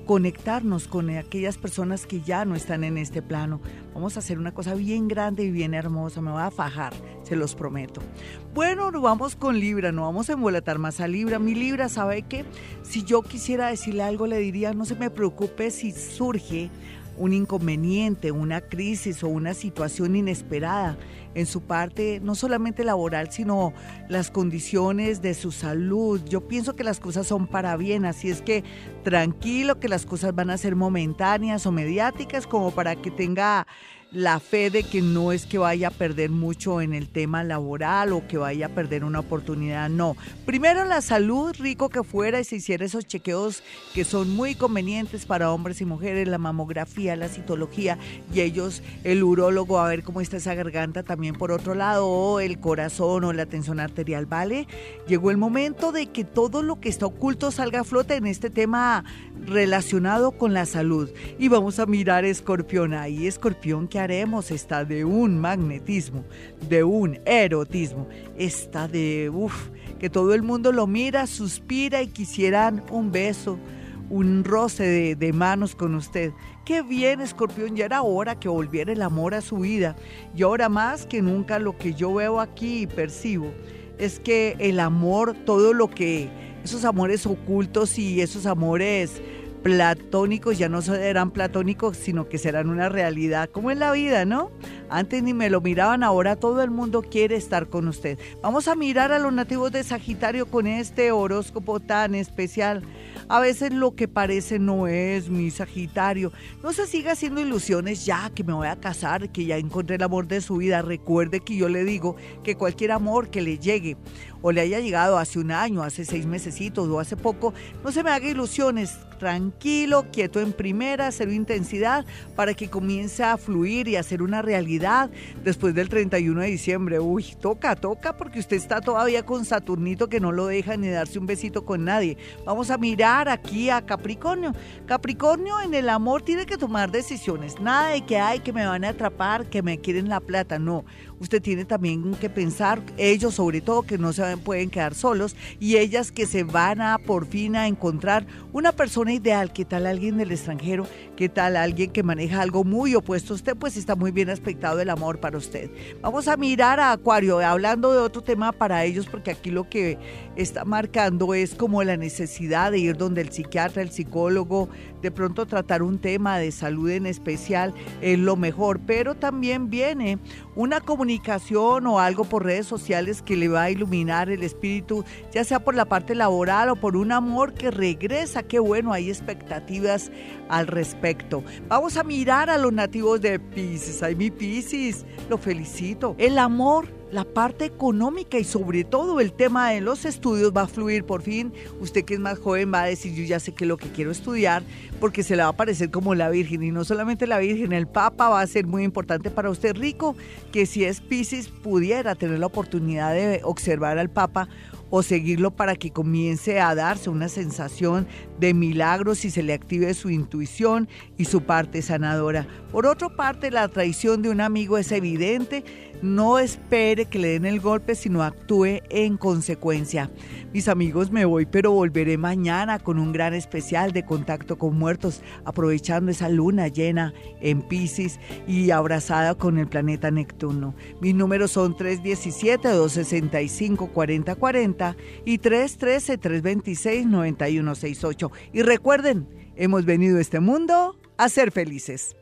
Speaker 2: conectarnos con aquellas personas que ya no están en este plano. Vamos a hacer una cosa bien grande y bien hermosa, me va a fajar, se los prometo. Bueno, nos vamos con Libra, no vamos a embolatar más a Libra. Mi Libra sabe que si yo quisiera decirle algo, le diría, no se me preocupe si surge un inconveniente, una crisis o una situación inesperada en su parte, no solamente laboral, sino las condiciones de su salud. Yo pienso que las cosas son para bien, así es que tranquilo que las cosas van a ser momentáneas o mediáticas como para que tenga la fe de que no es que vaya a perder mucho en el tema laboral o que vaya a perder una oportunidad, no. Primero la salud, rico que fuera y se hiciera esos chequeos que son muy convenientes para hombres y mujeres, la mamografía, la citología y ellos, el urólogo, a ver cómo está esa garganta también por otro lado, o el corazón o la tensión arterial, ¿vale? Llegó el momento de que todo lo que está oculto salga a flote en este tema relacionado con la salud. Y vamos a mirar Escorpión. Ahí Escorpión, ¿qué haremos? Está de un magnetismo, de un erotismo, está de, uff, que todo el mundo lo mira, suspira y quisieran un beso, un roce de, de, manos con usted. Qué bien, Escorpión, ya era hora que volviera el amor a su vida. Y ahora más que nunca lo que yo veo aquí y percibo es que el amor, todo lo que, esos amores ocultos y esos amores platónicos ya no serán platónicos, sino que serán una realidad, como en la vida, ¿no? Antes ni me lo miraban, ahora todo el mundo quiere estar con usted. Vamos a mirar a los nativos de Sagitario con este horóscopo tan especial. A veces lo que parece no es mi Sagitario. No se siga haciendo ilusiones ya que me voy a casar, que ya encontré el amor de su vida. Recuerde que yo le digo que cualquier amor que le llegue o le haya llegado hace un año, hace seis mesecitos o hace poco, no se me haga ilusiones. Tranquilo, quieto en primera, cero intensidad, para que comience a fluir y a ser una realidad después del 31 de diciembre. Uy, toca, toca, porque usted está todavía con Saturnito que no lo deja ni darse un besito con nadie. Vamos a mirar aquí a Capricornio. Capricornio en el amor tiene que tomar decisiones. Nada de que hay que me van a atrapar, que me quieren la plata. No, usted tiene también que pensar, ellos sobre todo, que no se pueden quedar solos y ellas que se van a por fin a encontrar una persona ideal. ¿Qué tal alguien del extranjero? ¿Qué tal alguien que maneja algo muy opuesto a usted? Pues está muy bien aspectado el amor para usted. Vamos a mirar a Acuario, hablando de otro tema para ellos, porque aquí lo que está marcando es como la necesidad de ir donde el psiquiatra, el psicólogo, de pronto tratar un tema de salud en especial es lo mejor, pero también viene una comunicación o algo por redes sociales que le va a iluminar el espíritu, ya sea por la parte laboral o por un amor que regresa. Qué bueno, hay expectativas al respecto. Vamos a mirar a los nativos de Pisces. Ay, mi Pisces, lo felicito. El amor la parte económica y sobre todo el tema de los estudios va a fluir por fin. Usted que es más joven va a decir, yo ya sé que lo que quiero estudiar, porque se le va a parecer como la Virgen. Y no solamente la Virgen, el Papa va a ser muy importante para usted rico, que si es Pisces pudiera tener la oportunidad de observar al Papa o seguirlo para que comience a darse una sensación de milagros y se le active su intuición y su parte sanadora. Por otra parte, la traición de un amigo es evidente no espere que le den el golpe, sino actúe en consecuencia. Mis amigos, me voy, pero volveré mañana con un gran especial de contacto con muertos, aprovechando esa luna llena en Pisces y abrazada con el planeta Neptuno. Mis números son 317-265-4040 y 313-326-9168. Y recuerden, hemos venido a este mundo a ser felices.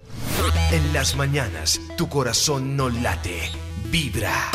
Speaker 1: En las mañanas, tu corazón no late vibra.